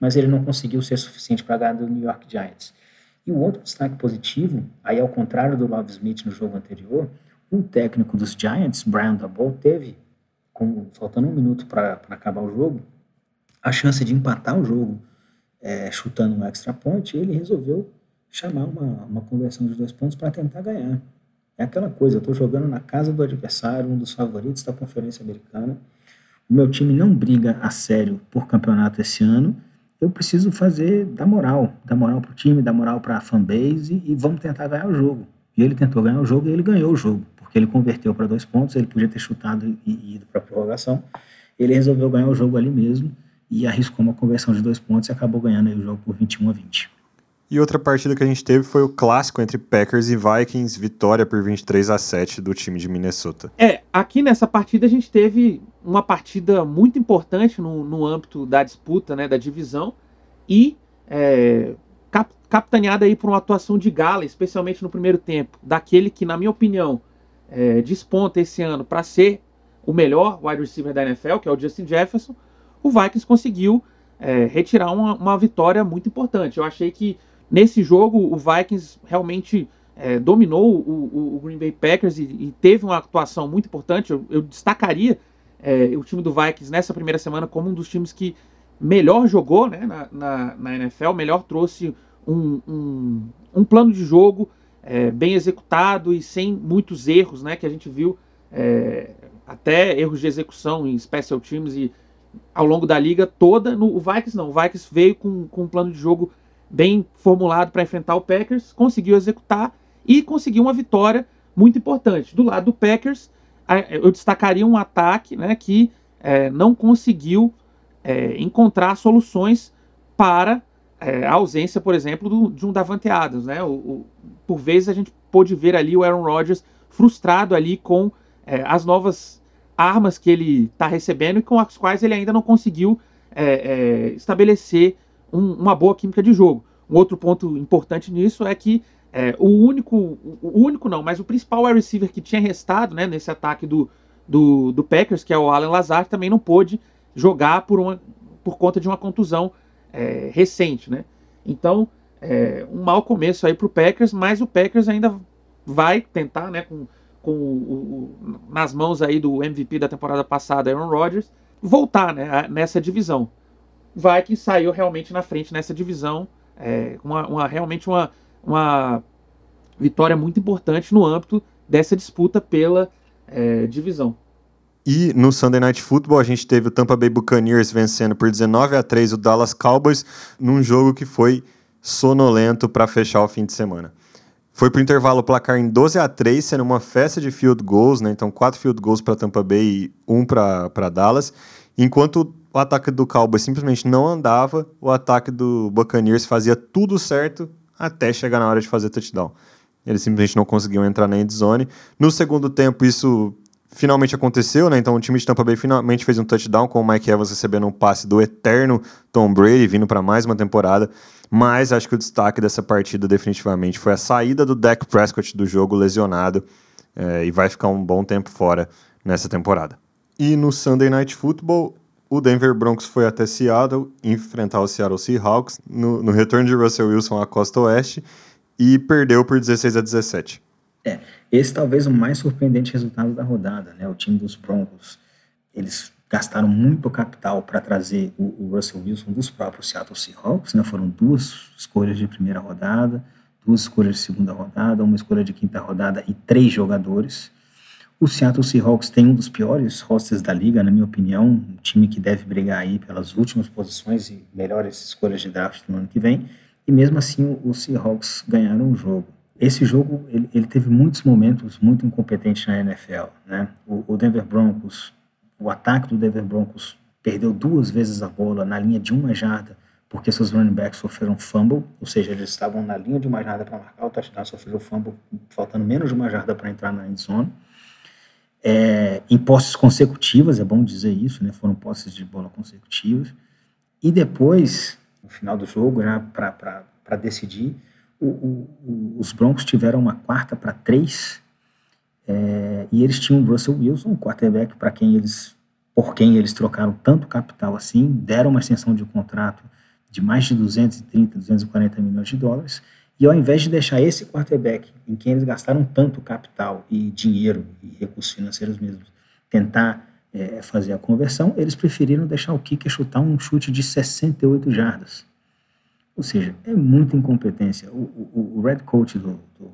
mas ele não conseguiu ser suficiente para ganhar do New York Giants. E o outro destaque positivo, aí ao contrário do Love Smith no jogo anterior, o técnico dos Giants, Brian Daboll, teve, com, faltando um minuto para acabar o jogo, a chance de empatar o jogo é, chutando um extra point, ele resolveu chamar uma, uma conversão de dois pontos para tentar ganhar. É aquela coisa, eu estou jogando na casa do adversário, um dos favoritos da Conferência Americana. O meu time não briga a sério por campeonato esse ano. Eu preciso fazer da moral, da moral para o time, da moral para a fanbase e, vamos tentar ganhar o jogo. E ele tentou ganhar o jogo e ele ganhou o jogo, porque ele converteu para dois pontos, ele podia ter chutado e ido para a prorrogação. Ele resolveu ganhar o jogo ali mesmo e arriscou uma conversão de dois pontos e acabou ganhando o jogo por 21 a 20. E outra partida que a gente teve foi o clássico entre Packers e Vikings, vitória por 23 a 7 do time de Minnesota. É, aqui nessa partida a gente teve uma partida muito importante no, no âmbito da disputa, né, da divisão, e é, cap, capitaneada aí por uma atuação de Gala, especialmente no primeiro tempo, daquele que, na minha opinião, é, desponta esse ano para ser o melhor wide receiver da NFL, que é o Justin Jefferson, o Vikings conseguiu é, retirar uma, uma vitória muito importante. Eu achei que Nesse jogo, o Vikings realmente é, dominou o, o, Green Bay Packers e, e, teve uma atuação muito importante. Eu, eu destacaria é, o time do Vikings nessa primeira semana como um dos times que melhor jogou né, na, na, na NFL, melhor trouxe um, um, um plano de jogo é, bem executado e sem muitos erros, né, que a gente viu é, até erros de execução em special teams e ao longo da liga toda. No, o Vikings não, o Vikings veio com, com um plano de jogo bem formulado para enfrentar o Packers, conseguiu executar e conseguiu uma vitória muito importante. Do lado do Packers, eu destacaria um ataque né, que é, não conseguiu é, encontrar soluções para é, a ausência, por exemplo, do, de um Davante Adams. Né? O, o, por vezes a gente pôde ver ali o Aaron Rodgers frustrado ali com é, as novas armas que ele está recebendo e com as quais ele ainda não conseguiu é, é, estabelecer um, uma boa química de jogo. Um outro ponto importante nisso é que é, o único, o único não, mas o principal wide receiver que tinha restado né, nesse ataque do, do, do Packers, que é o Alan Lazar, também não pôde jogar por, uma, por conta de uma contusão é, recente. Né? Então, é, um mau começo aí para o Packers, mas o Packers ainda vai tentar, né, com, com o, o, nas mãos aí do MVP da temporada passada, Aaron Rodgers, voltar né, nessa divisão. Vikings saiu realmente na frente nessa divisão. É, uma, uma, realmente uma, uma vitória muito importante no âmbito dessa disputa pela é, divisão. E no Sunday Night Football a gente teve o Tampa Bay Buccaneers vencendo por 19 a 3 o Dallas Cowboys num jogo que foi sonolento para fechar o fim de semana. Foi para o intervalo placar em 12 a 3, sendo uma festa de field goals, né? Então quatro field goals para Tampa Bay e um para Dallas, enquanto o ataque do Cowboys simplesmente não andava, o ataque do Buccaneers fazia tudo certo até chegar na hora de fazer touchdown. Eles simplesmente não conseguiam entrar na endzone. No segundo tempo, isso finalmente aconteceu, né? Então o time de Tampa Bay finalmente fez um touchdown com o Mike Evans recebendo um passe do eterno Tom Brady vindo para mais uma temporada. Mas acho que o destaque dessa partida definitivamente foi a saída do Dak Prescott do jogo lesionado é, e vai ficar um bom tempo fora nessa temporada. E no Sunday Night Football, o Denver Broncos foi até Seattle enfrentar o Seattle Seahawks no, no retorno de Russell Wilson à costa oeste e perdeu por 16 a 17. É, esse talvez o mais surpreendente resultado da rodada, né? O time dos Broncos, eles gastaram muito capital para trazer o, o, Russell Wilson dos próprios Seattle Seahawks, né? Foram duas escolhas de primeira rodada, duas escolhas de segunda rodada, uma escolha de quinta rodada e três jogadores. O Seattle Seahawks tem um dos piores rosters da liga, na minha opinião, um time que deve brigar aí pelas últimas posições e melhores escolhas de draft no ano que vem. E mesmo assim, os Seahawks ganharam o jogo. Esse jogo ele, ele teve muitos momentos muito incompetentes na NFL, né? O, o Denver Broncos, o ataque do Denver Broncos perdeu duas vezes a bola na linha de uma jarda porque seus running backs sofreram fumble, ou seja, eles estavam na linha de uma jarda para marcar o touchdown, sofreram fumble, faltando menos de uma jarda para entrar na end zone. É, em posses consecutivas, é bom dizer isso, né? Foram posses de bola consecutivas. E depois, no final do jogo, já para decidir, o, o, os Broncos tiveram uma quarta para três é, e eles tinham o Russell Wilson, o quarterback para quem eles, por quem eles trocaram tanto capital assim, deram uma extensão de contrato de mais de 230, 240 milhões de dólares, e ao invés de deixar esse quarterback, em quem eles gastaram tanto capital e dinheiro e recursos financeiros mesmos, tentar é, fazer a conversão, eles preferiram deixar o kicker chutar um chute de 68 jardas. Ou seja, é muita incompetência. O, o, o red coach do, do,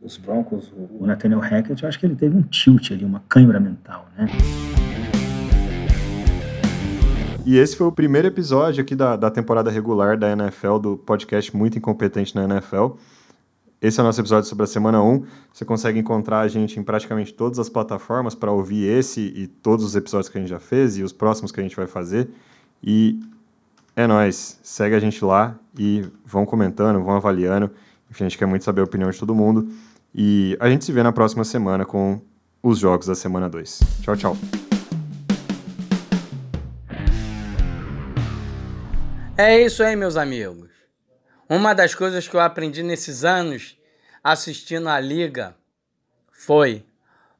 dos Broncos, o, o Nathaniel Hackett, eu acho que ele teve um tilt ali, uma câimbra mental, né? E esse foi o primeiro episódio aqui da, da temporada regular da NFL, do podcast Muito Incompetente na NFL. Esse é o nosso episódio sobre a semana 1. Você consegue encontrar a gente em praticamente todas as plataformas para ouvir esse e todos os episódios que a gente já fez e os próximos que a gente vai fazer. E é nós. Segue a gente lá e vão comentando, vão avaliando. Enfim, a gente quer muito saber a opinião de todo mundo. E a gente se vê na próxima semana com os jogos da semana 2. Tchau, tchau. É isso aí, meus amigos. Uma das coisas que eu aprendi nesses anos assistindo a liga foi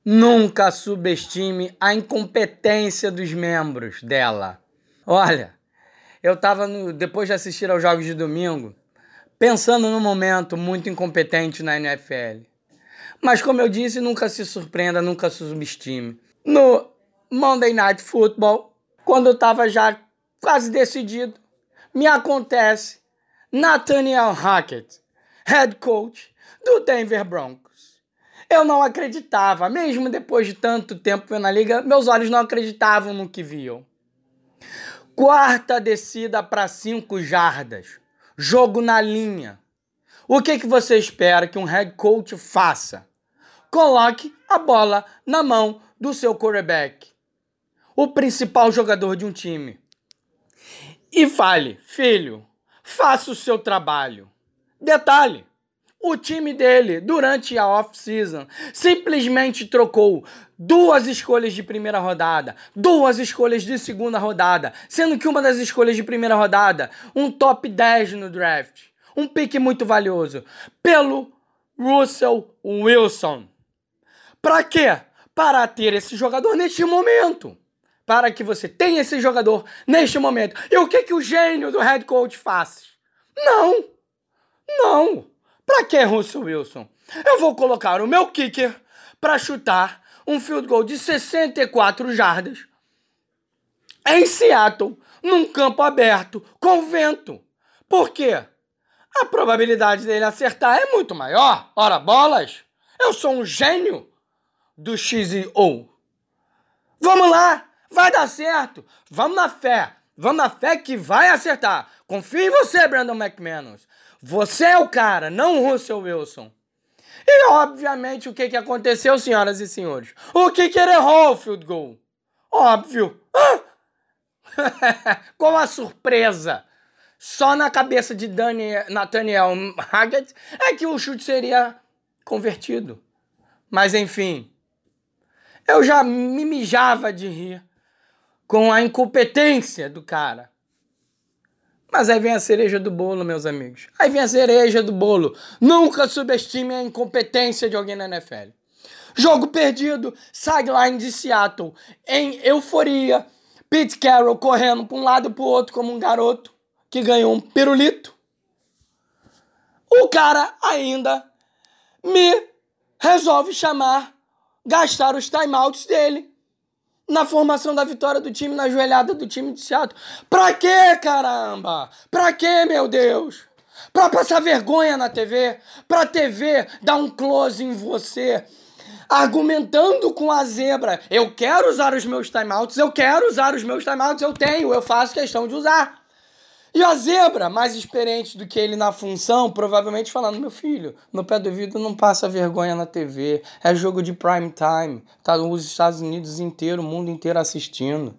nunca subestime a incompetência dos membros dela. Olha, eu estava depois de assistir aos jogos de domingo, pensando num momento muito incompetente na NFL. Mas como eu disse, nunca se surpreenda, nunca subestime. No Monday Night Football, quando eu estava já quase decidido, me acontece Nathaniel Hackett, head coach do Denver Broncos. Eu não acreditava, mesmo depois de tanto tempo na liga, meus olhos não acreditavam no que viam. Quarta descida para cinco jardas. Jogo na linha. O que, que você espera que um head coach faça? Coloque a bola na mão do seu quarterback, o principal jogador de um time e fale: filho, faça o seu trabalho. Detalhe: o time dele, durante a off-season, simplesmente trocou duas escolhas de primeira rodada, duas escolhas de segunda rodada, sendo que uma das escolhas de primeira rodada, um top 10 no draft, um pique muito valioso, pelo Russell Wilson. Para quê? Para ter esse jogador neste momento para que você tenha esse jogador neste momento. E o que, que o gênio do head coach faz? Não! Não! Para que, Russell Wilson? Eu vou colocar o meu kicker para chutar um field goal de 64 jardas em Seattle, num campo aberto, com vento. Por quê? A probabilidade dele acertar é muito maior. Ora, bolas! Eu sou um gênio do X e O. Vamos lá! Vai dar certo. Vamos na fé. Vamos na fé que vai acertar. Confia em você, Brandon McManus. Você é o cara, não o Russell Wilson. E obviamente o que, que aconteceu, senhoras e senhores? O que, ele errou o field goal? Óbvio. Ah! [LAUGHS] Com a surpresa. Só na cabeça de Daniel, Nathaniel Haggett é que o chute seria convertido. Mas enfim, eu já me mijava de rir com a incompetência do cara. Mas aí vem a cereja do bolo, meus amigos. Aí vem a cereja do bolo. Nunca subestime a incompetência de alguém na NFL. Jogo perdido, sideline de Seattle, em euforia. Pete Carroll correndo para um lado e para o outro como um garoto que ganhou um pirulito. O cara ainda me resolve chamar, gastar os timeouts dele na formação da vitória do time, na joelhada do time de Seattle. Pra quê, caramba? Pra quê, meu Deus? Pra passar vergonha na TV, pra TV dar um close em você, argumentando com a zebra. Eu quero usar os meus timeouts, eu quero usar os meus timeouts, eu tenho, eu faço questão de usar. E a zebra, mais experiente do que ele na função, provavelmente falando: meu filho, no pé do vidro não passa vergonha na TV. É jogo de prime time. Tá os Estados Unidos inteiro, o mundo inteiro assistindo.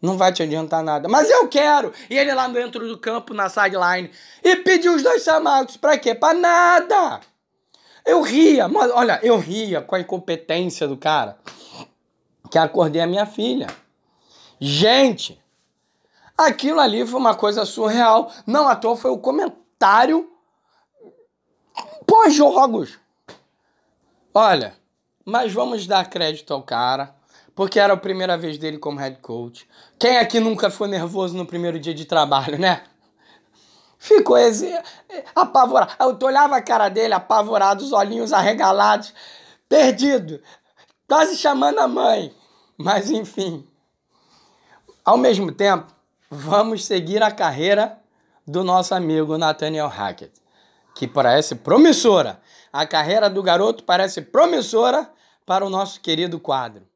Não vai te adiantar nada. Mas eu quero! E ele lá dentro do campo, na sideline. E pediu os dois timeouts. Pra quê? Pra nada! Eu ria, mas olha, eu ria com a incompetência do cara. Que acordei a minha filha. Gente, aquilo ali foi uma coisa surreal. Não à toa foi o comentário pós-jogos. Olha, mas vamos dar crédito ao cara, porque era a primeira vez dele como head coach. Quem aqui nunca foi nervoso no primeiro dia de trabalho, né? Ficou apavorado. Eu olhava a cara dele, apavorado, os olhinhos arregalados, perdido, quase chamando a mãe. Mas enfim. Ao mesmo tempo, vamos seguir a carreira do nosso amigo Nathaniel Hackett, que parece promissora. A carreira do garoto parece promissora para o nosso querido quadro.